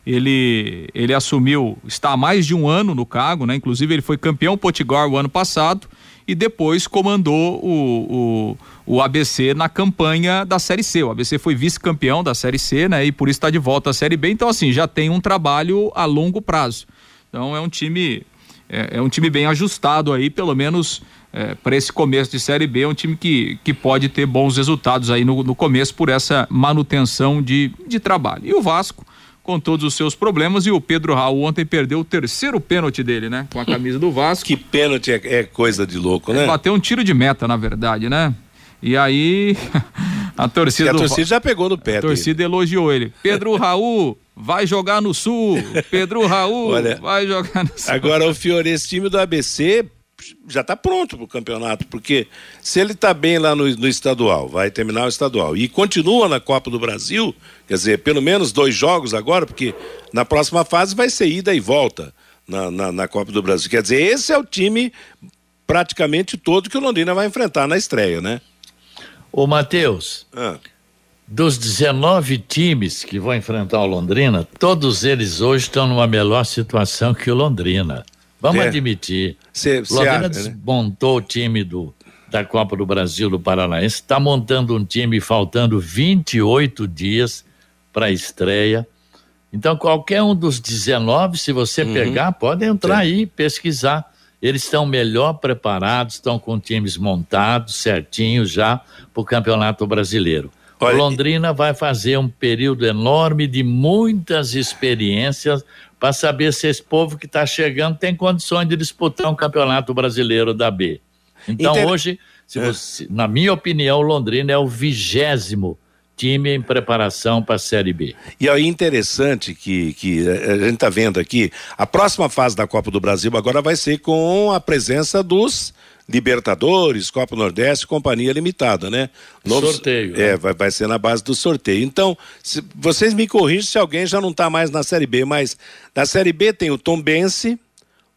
Ele, ele assumiu, está há mais de um ano no cargo, né? Inclusive, ele foi campeão Potiguar o ano passado e depois comandou o, o, o ABC na campanha da Série C. O ABC foi vice-campeão da Série C, né? E por isso está de volta à Série B. Então, assim, já tem um trabalho a longo prazo. Então, é um time é, é um time bem ajustado aí, pelo menos é, para esse começo de Série B, é um time que, que pode ter bons resultados aí no, no começo por essa manutenção de, de trabalho. E o Vasco com todos os seus problemas e o Pedro Raul ontem perdeu o terceiro pênalti dele, né? Com a camisa do Vasco. Que pênalti é, é coisa de louco, né? bateu um tiro de meta, na verdade, né? E aí a torcida. E a torcida já pegou no pé. A torcida dele. elogiou ele. Pedro Raul vai jogar no Sul. Pedro Raul Olha, vai jogar no Sul. Agora o Fiore, esse time do ABC já está pronto para o campeonato, porque se ele está bem lá no, no, estadual, vai terminar o estadual e continua na Copa do Brasil, quer dizer, pelo menos dois jogos agora, porque na próxima fase vai ser ida e volta na, na, na Copa do Brasil. Quer dizer, esse é o time praticamente todo que o Londrina vai enfrentar na estreia, né? Ô, Matheus, ah. dos 19 times que vão enfrentar o Londrina, todos eles hoje estão numa melhor situação que o Londrina. Vamos é. admitir. Cê, Londrina cê, desmontou né? o time do, da Copa do Brasil do Paranaense, está montando um time faltando 28 dias para a estreia. Então, qualquer um dos 19, se você uhum. pegar, pode entrar Sim. aí, pesquisar. Eles estão melhor preparados, estão com times montados, certinhos já para o Campeonato Brasileiro. Olha, Londrina vai fazer um período enorme de muitas experiências para saber se esse povo que está chegando tem condições de disputar um campeonato brasileiro da B. Então Inter... hoje, é. você, na minha opinião, Londrina é o vigésimo time em preparação para a Série B. E é interessante que, que a gente está vendo aqui, a próxima fase da Copa do Brasil agora vai ser com a presença dos Libertadores, Copa Nordeste, Companhia Limitada, né? Novo, sorteio. É, né? vai, vai ser na base do sorteio. Então, se, vocês me corrigem se alguém já não está mais na Série B, mas na Série B tem o Tombense,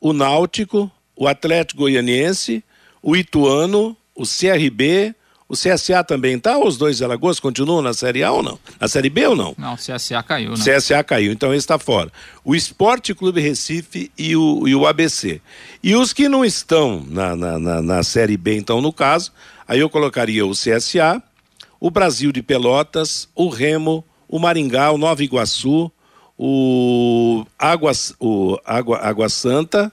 o Náutico, o Atlético Goianiense, o Ituano, o CRB, o CSA também tá? Os dois de Alagoas continuam na Série A ou não? Na Série B ou não? Não, o CSA caiu, né? CSA caiu, então esse está fora. O Esporte Clube Recife e o, e o ABC. E os que não estão na, na, na, na Série B, então, no caso, aí eu colocaria o CSA, o Brasil de Pelotas, o Remo, o Maringá, o Nova Iguaçu, o Água, o Água, Água Santa,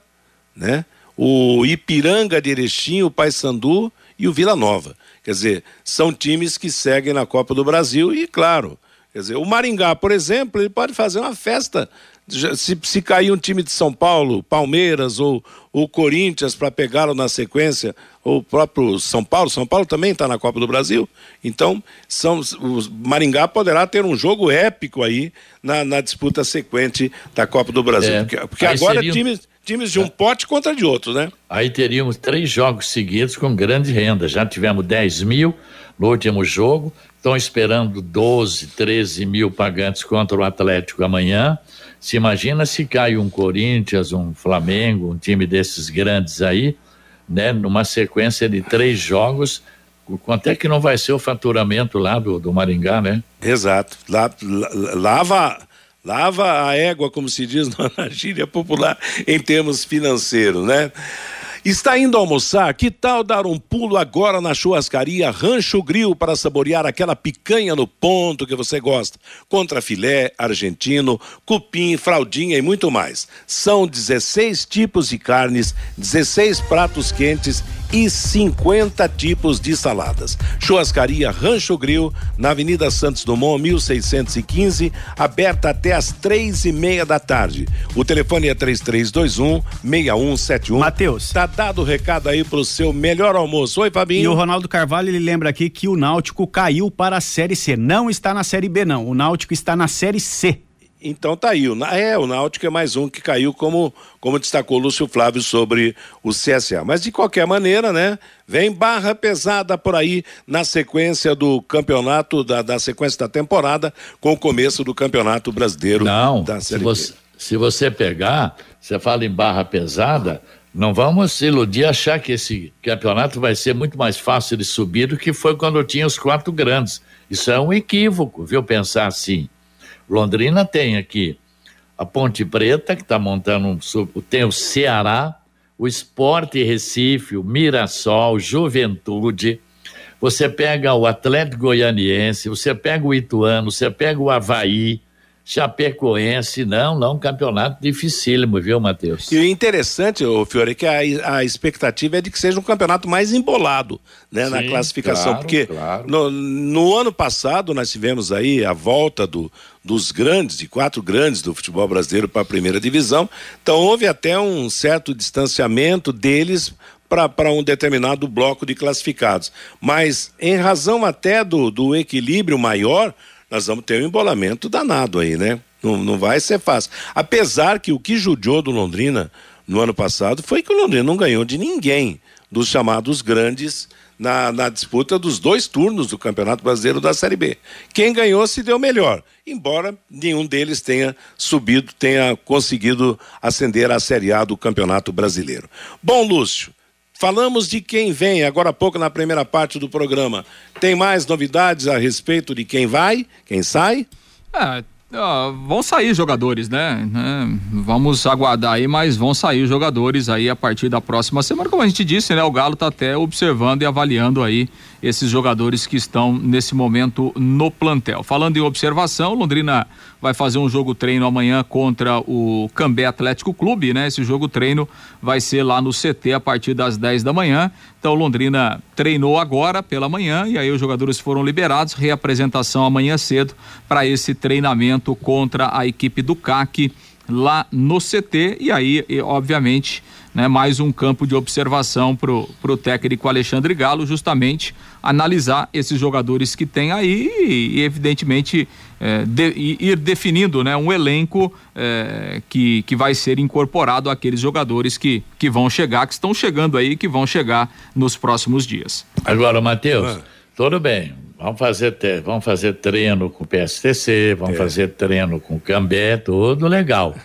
né? O Ipiranga de Erechim, o Paysandu e o Vila Nova. Quer dizer, são times que seguem na Copa do Brasil e, claro, quer dizer, o Maringá, por exemplo, ele pode fazer uma festa se, se cair um time de São Paulo, Palmeiras ou o Corinthians para pegá-lo na sequência, ou o próprio São Paulo, São Paulo também está na Copa do Brasil, então são, o Maringá poderá ter um jogo épico aí na, na disputa sequente da Copa do Brasil, É. porque, porque agora seria um- times, times de um pote contra de outro, né? Aí teríamos três jogos seguidos com grande renda. Já tivemos 10 mil no último jogo. Estão esperando 12, 13 mil pagantes contra o Atlético amanhã. Se imagina se cai um Corinthians, um Flamengo, um time desses grandes aí, né? Numa sequência de três jogos. Quanto é que não vai ser o faturamento lá do, do Maringá, né? Exato. La- la- lava, lava a égua, como se diz na gíria popular, em termos financeiros, né? Está indo almoçar? Que tal dar um pulo agora na churrascaria Rancho Grill para saborear aquela picanha no ponto que você gosta? Contra filé, argentino, cupim, fraldinha e muito mais. São 16 tipos de carnes, 16 pratos quentes e 50 tipos de saladas. Churrascaria Rancho Grill, na Avenida Santos Dumont, 1615, aberta até às três e meia da tarde. O telefone é 3321 6171. Matheus. Tá dado o recado aí pro seu melhor almoço. Oi, Fabinho. E o Ronaldo Carvalho, ele lembra aqui que o Náutico caiu para a Série C. Não está na Série B, não. O Náutico está na Série C. Então tá aí. O, é, o Náutico é mais um que caiu, como, como destacou Lúcio Flávio sobre o CSA. Mas de qualquer maneira, né? Vem barra pesada por aí na sequência do campeonato, da, da sequência da temporada, com o começo do campeonato brasileiro Não, da se Série você, se você pegar, você fala em barra pesada, não vamos se iludir achar que esse campeonato vai ser muito mais fácil de subir do que foi quando tinha os quatro grandes. Isso é um equívoco, viu? Pensar assim. Londrina tem aqui a Ponte Preta, que está montando um. Tem o Ceará, o Esporte Recife, o Mirassol, Juventude. Você pega o Atlético Goianiense, você pega o Ituano, você pega o Havaí, Chapecoense. Não, não, campeonato dificílimo, viu, Matheus? E o interessante, ô Fiore, é que a, a expectativa é de que seja um campeonato mais embolado né, na Sim, classificação. claro, porque claro. no, no ano passado nós tivemos aí a volta do, dos grandes, de quatro grandes do futebol brasileiro para a primeira divisão. Então houve até um certo distanciamento deles para um determinado bloco de classificados. Mas em razão até do, do equilíbrio maior, nós vamos ter um embolamento danado aí, né? Não, não vai ser fácil. Apesar que o que judiou do Londrina no ano passado foi que o Londrina não ganhou de ninguém dos chamados grandes na, na disputa dos dois turnos do Campeonato Brasileiro da Série B. Quem ganhou se deu melhor, embora nenhum deles tenha subido, tenha conseguido ascender à Série A do Campeonato Brasileiro. Bom, Lúcio, Falamos de quem vem agora há pouco na primeira parte do programa. Tem mais novidades a respeito de quem vai, quem sai? É, ó, vão sair jogadores, né? né? Vamos aguardar aí, mas vão sair jogadores aí a partir da próxima semana. Como a gente disse, né? O Galo tá até observando e avaliando aí esses jogadores que estão nesse momento no plantel. Falando em observação, Londrina vai fazer um jogo treino amanhã contra o Cambé Atlético Clube, né? Esse jogo treino vai ser lá no CT a partir das 10 da manhã. Então Londrina treinou agora pela manhã e aí os jogadores foram liberados, reapresentação amanhã cedo para esse treinamento contra a equipe do CAC lá no CT e aí, e, obviamente, né, mais um campo de observação pro, pro técnico Alexandre Galo, justamente analisar esses jogadores que tem aí e, e, evidentemente é, de- e- ir definindo né, um elenco é, que, que vai ser incorporado àqueles jogadores que, que vão chegar, que estão chegando aí, que vão chegar nos próximos dias. Agora, Matheus, tudo bem. Vamos fazer, vamos fazer treino com o PSTC, vamos fazer treino com o Cambé, tudo legal.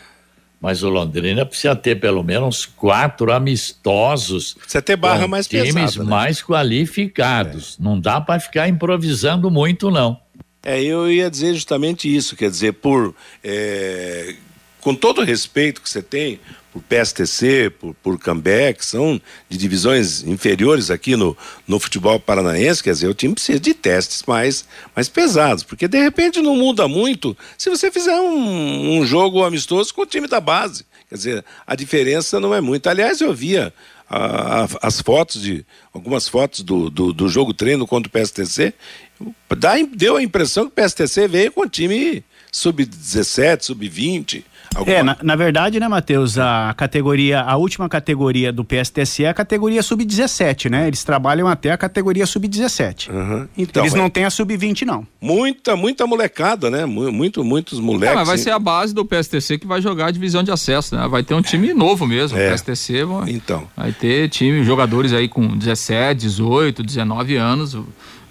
Mas o Londrina precisa ter pelo menos quatro amistosos. Precisa ter barra com mais times pesada, né? mais qualificados. Não dá para ficar improvisando muito, não. É, eu ia dizer justamente isso, quer dizer, por é, com todo o respeito que você tem por PSTC, por, por Cambé, que são de divisões inferiores aqui no, no futebol paranaense, quer dizer, o time precisa de testes mais, mais pesados, porque de repente não muda muito se você fizer um, um jogo amistoso com o time da base. Quer dizer, a diferença não é muito. Aliás, eu via a- a- as fotos de algumas fotos do, do, do jogo treino contra o PSTC, dá, deu a impressão que o PSTC veio com o time sub-17, sub-20, É, na, na, verdade, né, Matheus, a categoria, a última categoria do PSTC é a categoria sub-17, né? Eles trabalham até a categoria sub-17. Uhum. Então, Eles não é... têm a sub-20, não. Muita, muita molecada, né? Muito, muitos moleques. Não, mas vai ser a base do PSTC que vai jogar a divisão de acesso, né? Vai ter um time novo mesmo. É. O PSTC vai, então. vai ter time, jogadores aí com 17, 18, 19 anos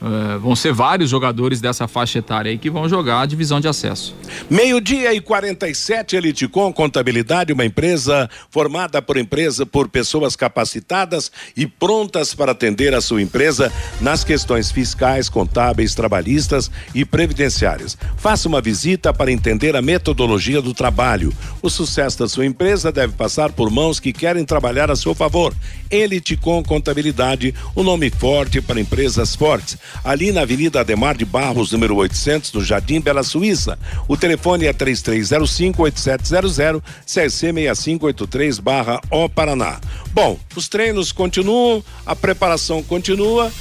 Uh, vão ser vários jogadores dessa faixa etária aí que vão jogar a divisão de acesso. Meio-dia e 47, Eliticom Contabilidade, uma empresa formada por empresa por pessoas capacitadas e prontas para atender a sua empresa nas questões fiscais, contábeis, trabalhistas e previdenciárias. Faça uma visita para entender a metodologia do trabalho. O sucesso da sua empresa deve passar por mãos que querem trabalhar a seu favor. Eliticom Contabilidade, o um nome forte para empresas fortes ali na Avenida Ademar de Barros, número 800, no Jardim Bela Suíça. O telefone é 3305-8700, CC 6583 barra O Paraná. Bom, os treinos continuam, a preparação continua,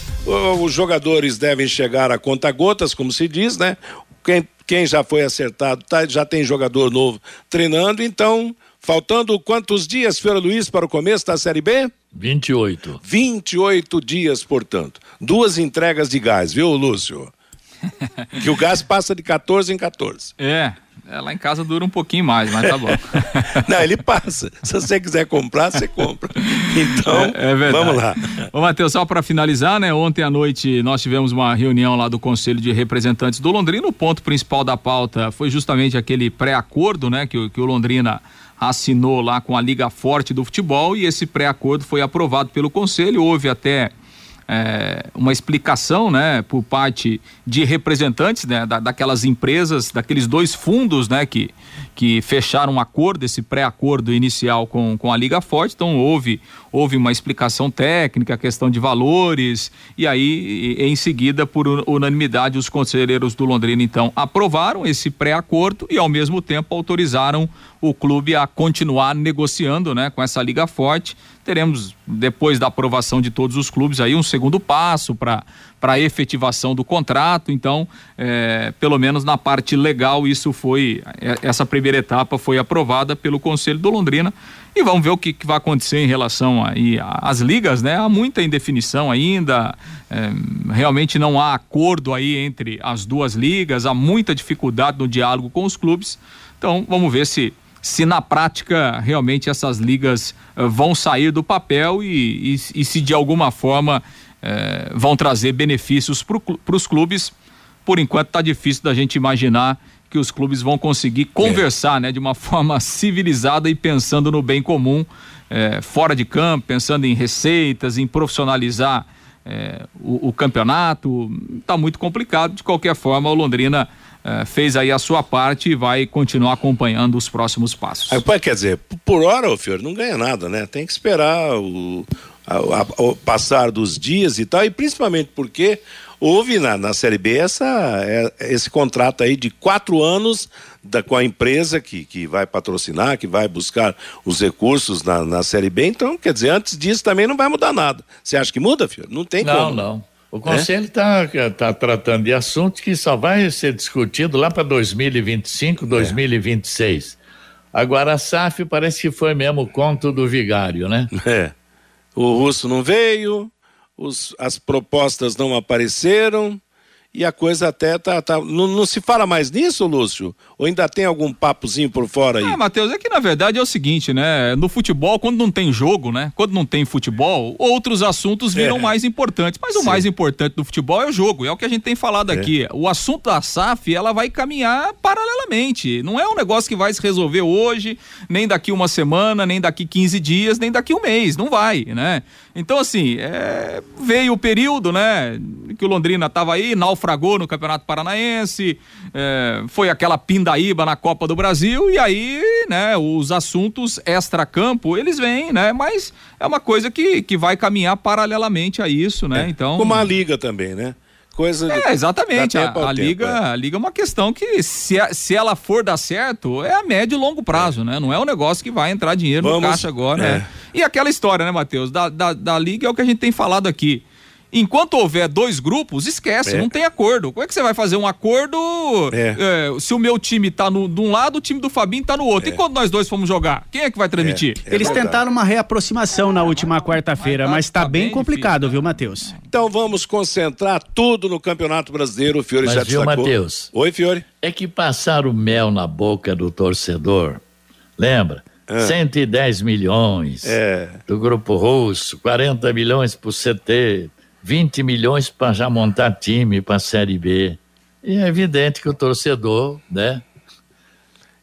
os jogadores devem chegar a conta gotas, como se diz, né? Quem, quem já foi acertado, tá, já tem jogador novo treinando, então Faltando quantos dias, Feira Luiz, para o começo da Série B? 28. 28 dias, portanto. Duas entregas de gás, viu, Lúcio? que o gás passa de 14 em 14. É, é, lá em casa dura um pouquinho mais, mas tá bom. Não, ele passa. Se você quiser comprar, você compra. Então, é, é vamos lá. Ô, Matheus, só para finalizar, né? Ontem à noite nós tivemos uma reunião lá do Conselho de Representantes do Londrina. O ponto principal da pauta foi justamente aquele pré-acordo, né? Que, que o Londrina assinou lá com a Liga Forte do Futebol e esse pré-acordo foi aprovado pelo Conselho. Houve até é, uma explicação, né, por parte de representantes, né, da, daquelas empresas, daqueles dois fundos, né, que, que fecharam um acordo, esse pré-acordo inicial com, com a Liga Forte. Então houve, houve uma explicação técnica, questão de valores, e aí, em seguida, por unanimidade, os conselheiros do Londrina, então, aprovaram esse pré-acordo e, ao mesmo tempo, autorizaram o clube a continuar negociando né, com essa Liga Forte teremos, depois da aprovação de todos os clubes, aí um segundo passo para a efetivação do contrato. Então, é, pelo menos na parte legal, isso foi. É, essa primeira etapa foi aprovada pelo Conselho do Londrina. E vamos ver o que, que vai acontecer em relação aí às ligas, né? Há muita indefinição ainda, é, realmente não há acordo aí entre as duas ligas, há muita dificuldade no diálogo com os clubes. Então, vamos ver se se na prática realmente essas ligas uh, vão sair do papel e, e, e se de alguma forma uh, vão trazer benefícios para os clubes. Por enquanto está difícil da gente imaginar que os clubes vão conseguir conversar, é. né, de uma forma civilizada e pensando no bem comum, eh, fora de campo, pensando em receitas, em profissionalizar o, o campeonato. Está muito complicado. De qualquer forma, o Londrina é, fez aí a sua parte e vai continuar acompanhando os próximos passos. Aí, quer dizer, por hora, o Fior, não ganha nada, né? Tem que esperar o, a, a, o passar dos dias e tal, e principalmente porque houve na, na Série B essa, é, esse contrato aí de quatro anos da, com a empresa que, que vai patrocinar, que vai buscar os recursos na, na Série B. Então, quer dizer, antes disso também não vai mudar nada. Você acha que muda, filho? Não tem não, como. Não, não. O Conselho está é? tá tratando de assuntos que só vai ser discutido lá para 2025, 2026. É. Agora a SAF parece que foi mesmo o conto do vigário, né? É. O russo não veio, os, as propostas não apareceram e a coisa até tá. tá não, não, se fala mais nisso, Lúcio? Ou ainda tem algum papozinho por fora aí? Ah, Matheus, é que na verdade é o seguinte, né? No futebol, quando não tem jogo, né? Quando não tem futebol, outros assuntos viram é. mais importantes. Mas Sim. o mais importante do futebol é o jogo, é o que a gente tem falado é. aqui. O assunto da SAF, ela vai caminhar paralelamente. Não é um negócio que vai se resolver hoje, nem daqui uma semana, nem daqui 15 dias, nem daqui um mês. Não vai, né? Então, assim, é... veio o período, né? Que o Londrina tava aí, naufragou no Campeonato Paranaense, é, foi aquela pindaíba na Copa do Brasil e aí, né, os assuntos extra-campo, eles vêm, né, mas é uma coisa que, que vai caminhar paralelamente a isso, né, é, então... Como a Liga também, né? Coisa é, exatamente. A, a liga, é. a liga é uma questão que, se, se ela for dar certo, é a médio e longo prazo, né? Não é um negócio que vai entrar dinheiro Vamos, no caixa agora. É. Né? E aquela história, né, Matheus? Da, da, da liga é o que a gente tem falado aqui Enquanto houver dois grupos, esquece, É. não tem acordo. Como é que você vai fazer um acordo É. é, se o meu time tá no, de um lado, o time do Fabinho tá no outro? E quando nós dois fomos jogar? Quem é que vai transmitir? Eles tentaram uma reaproximação na última quarta-feira, mas tá, bem complicado, viu, Matheus? Então vamos concentrar tudo no Campeonato Brasileiro. O Fiore Mas já viu, destacou. Matheus? Oi, Fiore. É que passaram mel na boca do torcedor. Lembra? Ah. 110 milhões É. do Grupo Russo, 40 milhões pro CT, 20 milhões para já montar time para a Série B. E é evidente que o torcedor, né?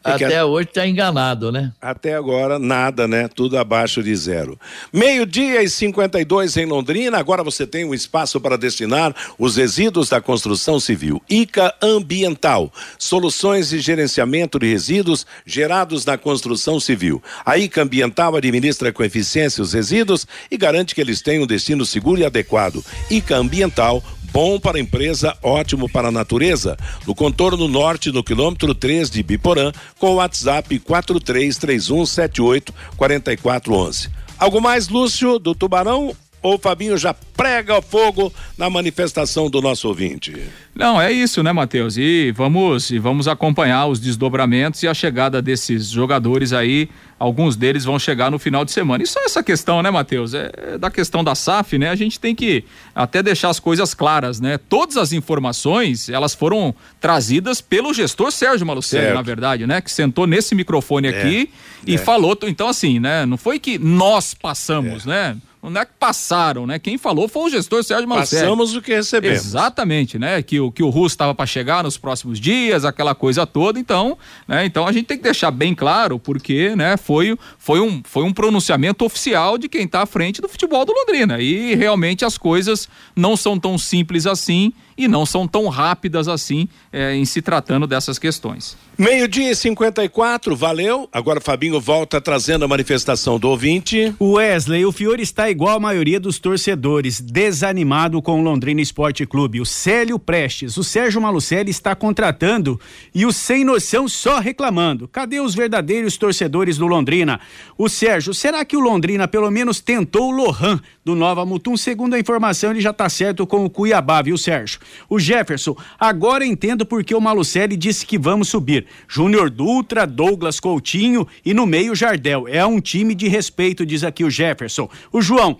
Que até a- hoje está enganado, né? Até agora, nada, né? Tudo abaixo de zero. Meio-dia e 52 em Londrina. Agora você tem um espaço para destinar os resíduos da construção civil. ICA Ambiental. Soluções de gerenciamento de resíduos gerados na construção civil. A ICA Ambiental administra com eficiência os resíduos e garante que eles tenham um destino seguro e adequado. ICA Ambiental. Bom para a empresa, ótimo para a natureza. No contorno norte, no quilômetro 3 de Biporã, com o WhatsApp 4331784411. Algo mais, Lúcio, do Tubarão? Ou o Fabinho já prega o fogo na manifestação do nosso ouvinte? Não, é isso, né, Matheus? E vamos, e vamos acompanhar os desdobramentos e a chegada desses jogadores aí. Alguns deles vão chegar no final de semana. E só essa questão, né, Matheus? É da questão da SAF, né? A gente tem que até deixar as coisas claras, né? Todas as informações, elas foram trazidas pelo gestor Sérgio Malucelli, Certo. na verdade, né? Que sentou nesse microfone É, aqui e é. falou. Então, assim, né? Não foi que nós passamos, né? Não é que passaram, né? Quem falou foi o gestor Sérgio Malucelli. Passamos o que recebemos. Exatamente, né? Que o que o Russo estava para chegar nos próximos dias, aquela coisa toda. Então, né? Então a gente tem que deixar bem claro porque, né? Foi, foi um foi um pronunciamento oficial de quem está à frente do futebol do Londrina e realmente as coisas não são tão simples assim e não são tão rápidas assim eh, em se tratando dessas questões. Meio-dia e 54, valeu. Agora Fabinho volta trazendo a manifestação do ouvinte. O Wesley, o Fiore está igual a maioria dos torcedores, desanimado com o Londrina Esporte Clube. O Célio Prestes, o Sérgio Malucelli está contratando e o sem noção só reclamando. Cadê os verdadeiros torcedores do Londrina? O Sérgio, será que o Londrina pelo menos tentou o Lohan do Nova Mutum? Segundo a informação, ele já está certo com o Cuiabá, viu, Sérgio? O Jefferson, agora entendo porque o Malucelli disse que vamos subir. Júnior Dutra, Douglas Coutinho e no meio Jardel. É um time de respeito, diz aqui o Jefferson. O João,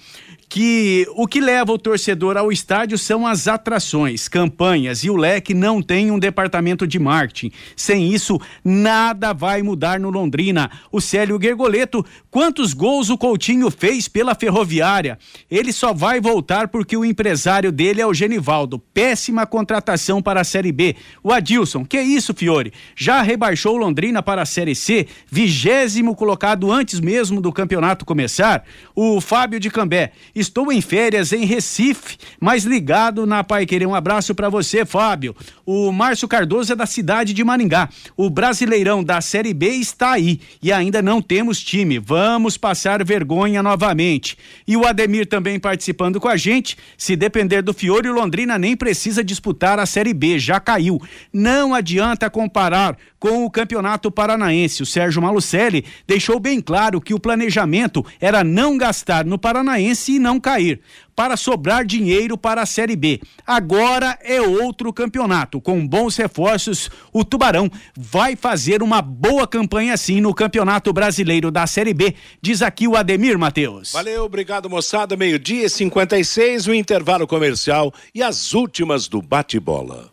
que o que leva o torcedor ao estádio são as atrações, campanhas e o leque não tem um departamento de marketing. Sem isso, nada vai mudar no Londrina. O Célio Gergoleto, quantos gols o Coutinho fez pela Ferroviária? Ele só vai voltar porque o empresário dele é o Genivaldo. Péssima contratação para a Série B. O Adilson, que isso, Fiore? Já rebaixou Londrina para a Série C, vigésimo colocado antes mesmo do campeonato começar. O Fábio de Cambé, estou em férias em Recife, mas ligado na Pai Querer. Um abraço para você, Fábio. O Márcio Cardoso é da cidade de Maringá. O Brasileirão da Série B está aí e ainda não temos time. Vamos passar vergonha novamente. E o Ademir também participando com a gente. Se depender do Fiore, o Londrina nem precisa disputar a Série B, já caiu. Não adianta comparar com o Campeonato Paranaense. O Sérgio Malucelli deixou bem claro que o planejamento era não gastar no Paranaense e não cair, para sobrar dinheiro para a Série B. Agora é outro campeonato. Com bons reforços, o Tubarão vai fazer uma boa campanha sim no Campeonato Brasileiro da Série B, diz aqui o Ademir Matheus. Valeu, obrigado moçada. Meio-dia e 56, o intervalo comercial e as últimas do bate-bola.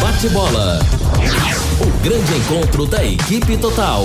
Bate-bola. O grande encontro da equipe total.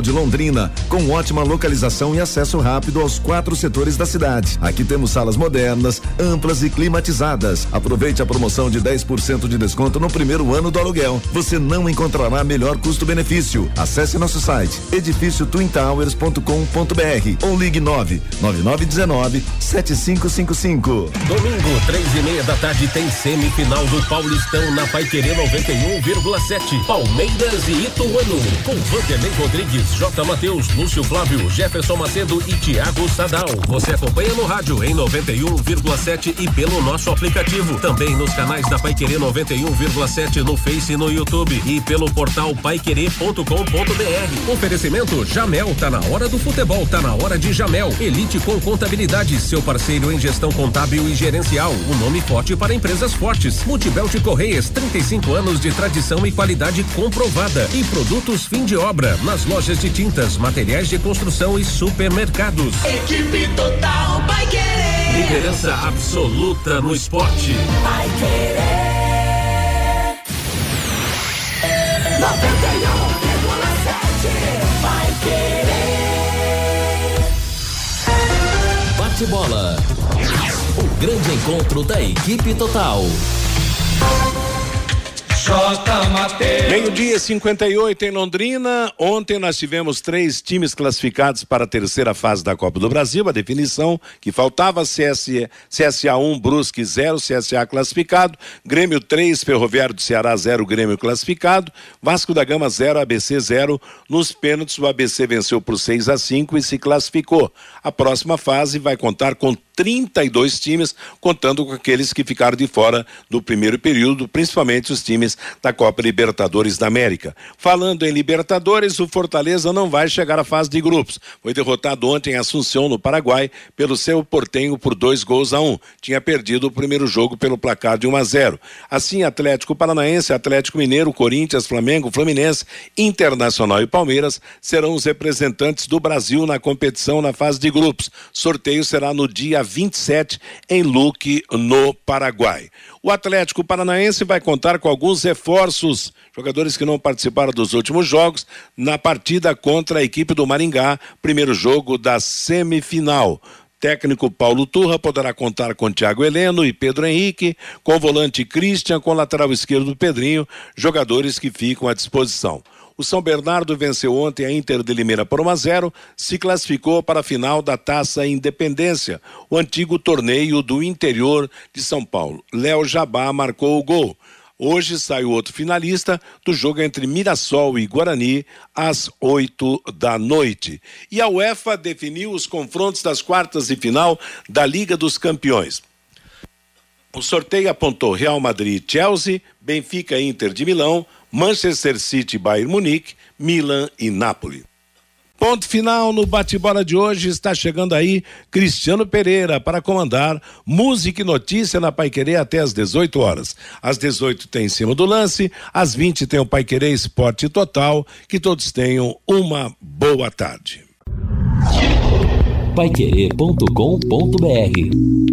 De Londrina, com ótima localização e acesso rápido aos quatro setores da cidade. Aqui temos salas modernas, amplas e climatizadas. Aproveite a promoção de 10% de desconto no primeiro ano do aluguel. Você não encontrará melhor custo-benefício. Acesse nosso site edifício twintowers.com.br ou ligue 9 9919 7555. Domingo, três e meia da tarde, tem semifinal do Paulistão na Paiquerê 91,7. Palmeiras e Ituano. Com Vanderlei Rodrigues, J. Matheus, Lúcio Flávio, Jefferson Macedo e Thiago Sadal. Você acompanha no rádio em 91,7 e pelo nosso aplicativo. Também nos canais da Paiquerê 91,7 no Face e no YouTube e pelo portal paiquerê.com.br. Oferecimento Jamel, tá na hora do futebol, tá na hora de Jamel. Elite com contabilidade, seu parceiro em gestão contábil e gerencial. O nome forte para empresas fortes. Multibelt Correias, 35 anos de tradição e qualidade comprovada. E produtos fim de obra, nas lojas de tintas, materiais de construção e supermercados. Equipe Total Paiquerê. Liderança absoluta no esporte. Paiquerê. 91,7 Paiquerê. Bate bola. O grande encontro da equipe total. Meio-dia 58 em Londrina. Ontem nós tivemos três times classificados para a terceira fase da Copa do Brasil. A definição que faltava: CS, CSA 1, Brusque 0, CSA classificado. Grêmio 3, Ferroviário do Ceará 0, Grêmio classificado. Vasco da Gama 0, ABC 0. Nos pênaltis, o ABC venceu por 6 a 5 e se classificou. A próxima fase vai contar com 32 times, contando com aqueles que ficaram de fora do primeiro período, principalmente os times da Copa Libertadores da América. Falando em Libertadores, o Fortaleza não vai chegar à fase de grupos. Foi derrotado ontem em Assunção, no Paraguai, pelo seu Portenho por dois gols a um. Tinha perdido o primeiro jogo pelo placar de 1 a 0. Assim, Atlético Paranaense, Atlético Mineiro, Corinthians, Flamengo, Fluminense, Internacional e Palmeiras serão os representantes do Brasil na competição na fase de grupos. Sorteio será no dia 27 em Luque, no Paraguai. O Atlético Paranaense vai contar com alguns reforços, jogadores que não participaram dos últimos jogos, na partida contra a equipe do Maringá, primeiro jogo da semifinal. Técnico Paulo Turra poderá contar com Thiago Heleno e Pedro Henrique, com volante Christian, com lateral esquerdo Pedrinho, jogadores que ficam à disposição. O São Bernardo venceu ontem a Inter de Limeira por 1 a 0, se classificou para a final da Taça Independência, o antigo torneio do interior de São Paulo. Léo Jabá marcou o gol. Hoje sai o outro finalista do jogo entre Mirassol e Guarani às 8 da noite. E a UEFA definiu os confrontos das quartas de final da Liga dos Campeões. O sorteio apontou Real Madrid Chelsea, Benfica Inter de Milão, Manchester City, Bayern Munique, Milan e Napoli. Ponto final no bate-bola de hoje. Está chegando aí Cristiano Pereira para comandar Música e Notícia na Paiquerê até às 18 horas. Às 18 tem em cima do lance, às 20 tem o Paiquerê Esporte Total. Que todos tenham uma boa tarde. Paiquerê.com.br